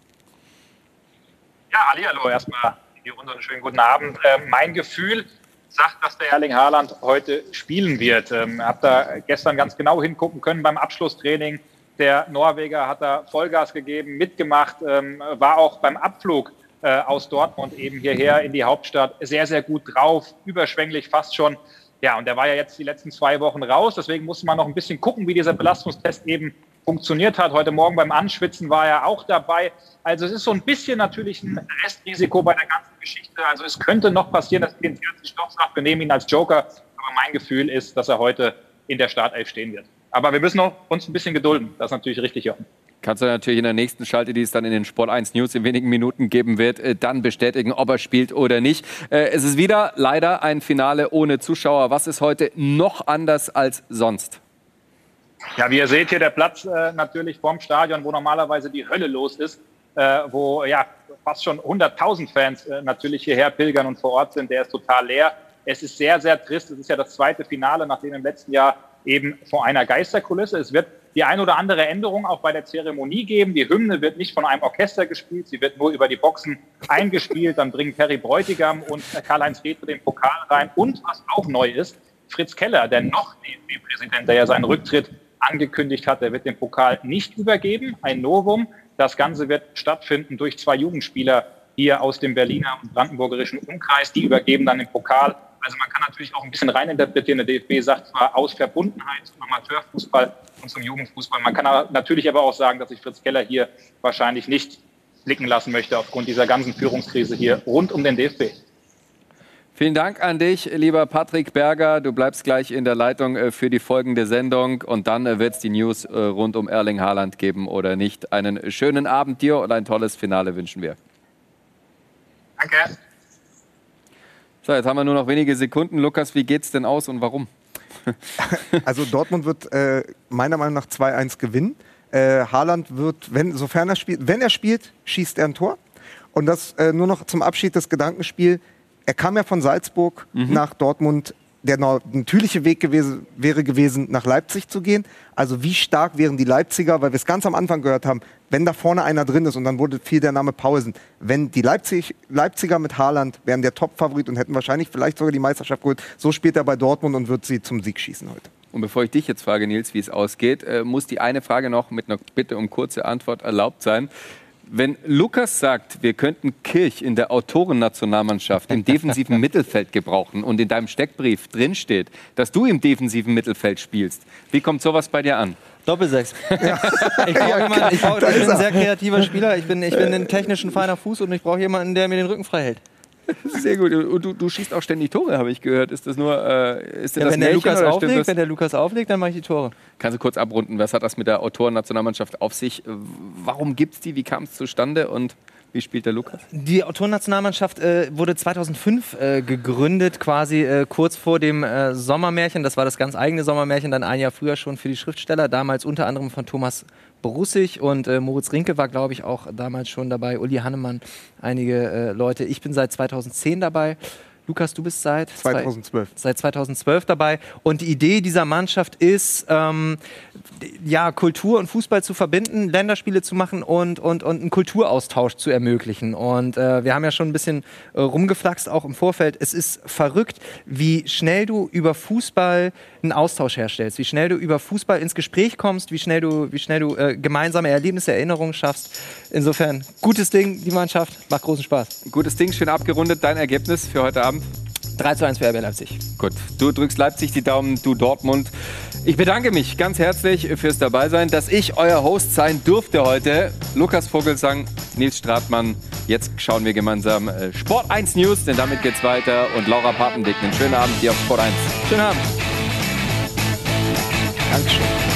Ja, Ali, hallo erstmal die Runde einen schönen guten Abend. Äh, mein Gefühl sagt, dass der Erling Haaland heute spielen wird. Ähm, habe da gestern ganz genau hingucken können beim Abschlusstraining. Der Norweger hat da Vollgas gegeben, mitgemacht, ähm, war auch beim Abflug äh, aus Dortmund eben hierher in die Hauptstadt sehr, sehr gut drauf, überschwänglich fast schon. Ja, und der war ja jetzt die letzten zwei Wochen raus, deswegen muss man noch ein bisschen gucken, wie dieser Belastungstest eben funktioniert hat. Heute Morgen beim Anschwitzen war er auch dabei. Also es ist so ein bisschen natürlich ein Restrisiko bei der ganzen Geschichte. Also es könnte noch passieren, dass den 40 doch sagt, wir nehmen ihn als Joker. Aber mein Gefühl ist, dass er heute in der Startelf stehen wird. Aber wir müssen noch uns ein bisschen gedulden. Das ist natürlich richtig, Jochen. Kannst du natürlich in der nächsten Schalte, die es dann in den Sport 1 News in wenigen Minuten geben wird, äh, dann bestätigen, ob er spielt oder nicht. Äh, es ist wieder leider ein Finale ohne Zuschauer. Was ist heute noch anders als sonst? Ja, wie ihr seht hier der Platz äh, natürlich vorm Stadion, wo normalerweise die Hölle los ist, äh, wo ja fast schon 100.000 Fans äh, natürlich hierher pilgern und vor Ort sind. Der ist total leer. Es ist sehr, sehr trist. Es ist ja das zweite Finale, nachdem im letzten Jahr eben vor einer Geisterkulisse. Es wird die ein oder andere Änderung auch bei der Zeremonie geben. Die Hymne wird nicht von einem Orchester gespielt, sie wird nur über die Boxen eingespielt. Dann bringen Perry Bräutigam und Karl-Heinz Riedle den Pokal rein. Und was auch neu ist, Fritz Keller, der noch DFB-Präsident, der ja seinen Rücktritt angekündigt hat, der wird den Pokal nicht übergeben. Ein Novum. Das Ganze wird stattfinden durch zwei Jugendspieler hier aus dem Berliner und brandenburgerischen Umkreis. Die übergeben dann den Pokal. Also man kann natürlich auch ein bisschen reininterpretieren. Der DFB sagt zwar aus Verbundenheit zum Amateurfußball und zum Jugendfußball. Man kann natürlich aber auch sagen, dass sich Fritz Keller hier wahrscheinlich nicht blicken lassen möchte aufgrund dieser ganzen Führungskrise hier rund um den DFB. Vielen Dank an dich, lieber Patrick Berger. Du bleibst gleich in der Leitung äh, für die folgende Sendung und dann äh, wird es die News äh, rund um Erling Haaland geben oder nicht. Einen schönen Abend dir und ein tolles Finale wünschen wir. Danke. So, jetzt haben wir nur noch wenige Sekunden. Lukas, wie geht's denn aus und warum? also Dortmund wird äh, meiner Meinung nach 2-1 gewinnen. Äh, Haaland wird, wenn, sofern er spielt, wenn er spielt, schießt er ein Tor. Und das äh, nur noch zum Abschied des Gedankenspiels er kam ja von Salzburg mhm. nach Dortmund. Der natürliche Weg gewesen, wäre gewesen, nach Leipzig zu gehen. Also wie stark wären die Leipziger, weil wir es ganz am Anfang gehört haben, wenn da vorne einer drin ist und dann wurde viel der Name Pausen. Wenn die Leipzig, Leipziger mit Haaland wären der Top-Favorit und hätten wahrscheinlich vielleicht sogar die Meisterschaft geholt. So spielt er bei Dortmund und wird sie zum Sieg schießen heute. Und bevor ich dich jetzt frage, Nils, wie es ausgeht, äh, muss die eine Frage noch mit einer Bitte um kurze Antwort erlaubt sein. Wenn Lukas sagt, wir könnten Kirch in der Autorennationalmannschaft im defensiven Mittelfeld gebrauchen und in deinem Steckbrief drinsteht, dass du im defensiven Mittelfeld spielst, wie kommt sowas bei dir an? Doppelsechs. Ja. Ich, brauch jemanden, ich, brauch, ich bin ein sehr kreativer Spieler, ich bin, ich bin ein technischen feiner Fuß und ich brauche jemanden, der mir den Rücken frei hält. Sehr gut. Und du, du schießt auch ständig Tore, habe ich gehört. Ist das nur. Äh, ist ja, das wenn, der Lukas auflegt, wenn der Lukas auflegt, dann mache ich die Tore. Kannst du kurz abrunden? Was hat das mit der Autorennationalmannschaft auf sich? Warum gibt es die? Wie kam es zustande? Und wie spielt der Lukas? Die Autorennationalmannschaft äh, wurde 2005 äh, gegründet, quasi äh, kurz vor dem äh, Sommermärchen. Das war das ganz eigene Sommermärchen, dann ein Jahr früher schon für die Schriftsteller, damals unter anderem von Thomas Borussig und äh, Moritz Rinke war, glaube ich, auch damals schon dabei. Uli Hannemann, einige äh, Leute. Ich bin seit 2010 dabei. Lukas, du bist seit 2012. Zwei, seit 2012 dabei. Und die Idee dieser Mannschaft ist, ähm, ja, Kultur und Fußball zu verbinden, Länderspiele zu machen und, und, und einen Kulturaustausch zu ermöglichen. Und äh, wir haben ja schon ein bisschen äh, rumgeflaxt, auch im Vorfeld. Es ist verrückt, wie schnell du über Fußball einen Austausch herstellst, wie schnell du über Fußball ins Gespräch kommst, wie schnell du, wie schnell du äh, gemeinsame Erlebnisse, Erinnerungen schaffst. Insofern, gutes Ding, die Mannschaft, macht großen Spaß. Gutes Ding, schön abgerundet. Dein Ergebnis für heute Abend? Abend. 3 zu 1 für RB Leipzig. Gut, du drückst Leipzig die Daumen, du Dortmund. Ich bedanke mich ganz herzlich fürs Dabeisein, dass ich euer Host sein durfte heute. Lukas Vogelsang, Nils Stratmann. Jetzt schauen wir gemeinsam äh, Sport 1 News, denn damit geht's weiter. Und Laura Papendick, einen schönen Abend hier auf Sport 1. Schönen Abend. Dankeschön.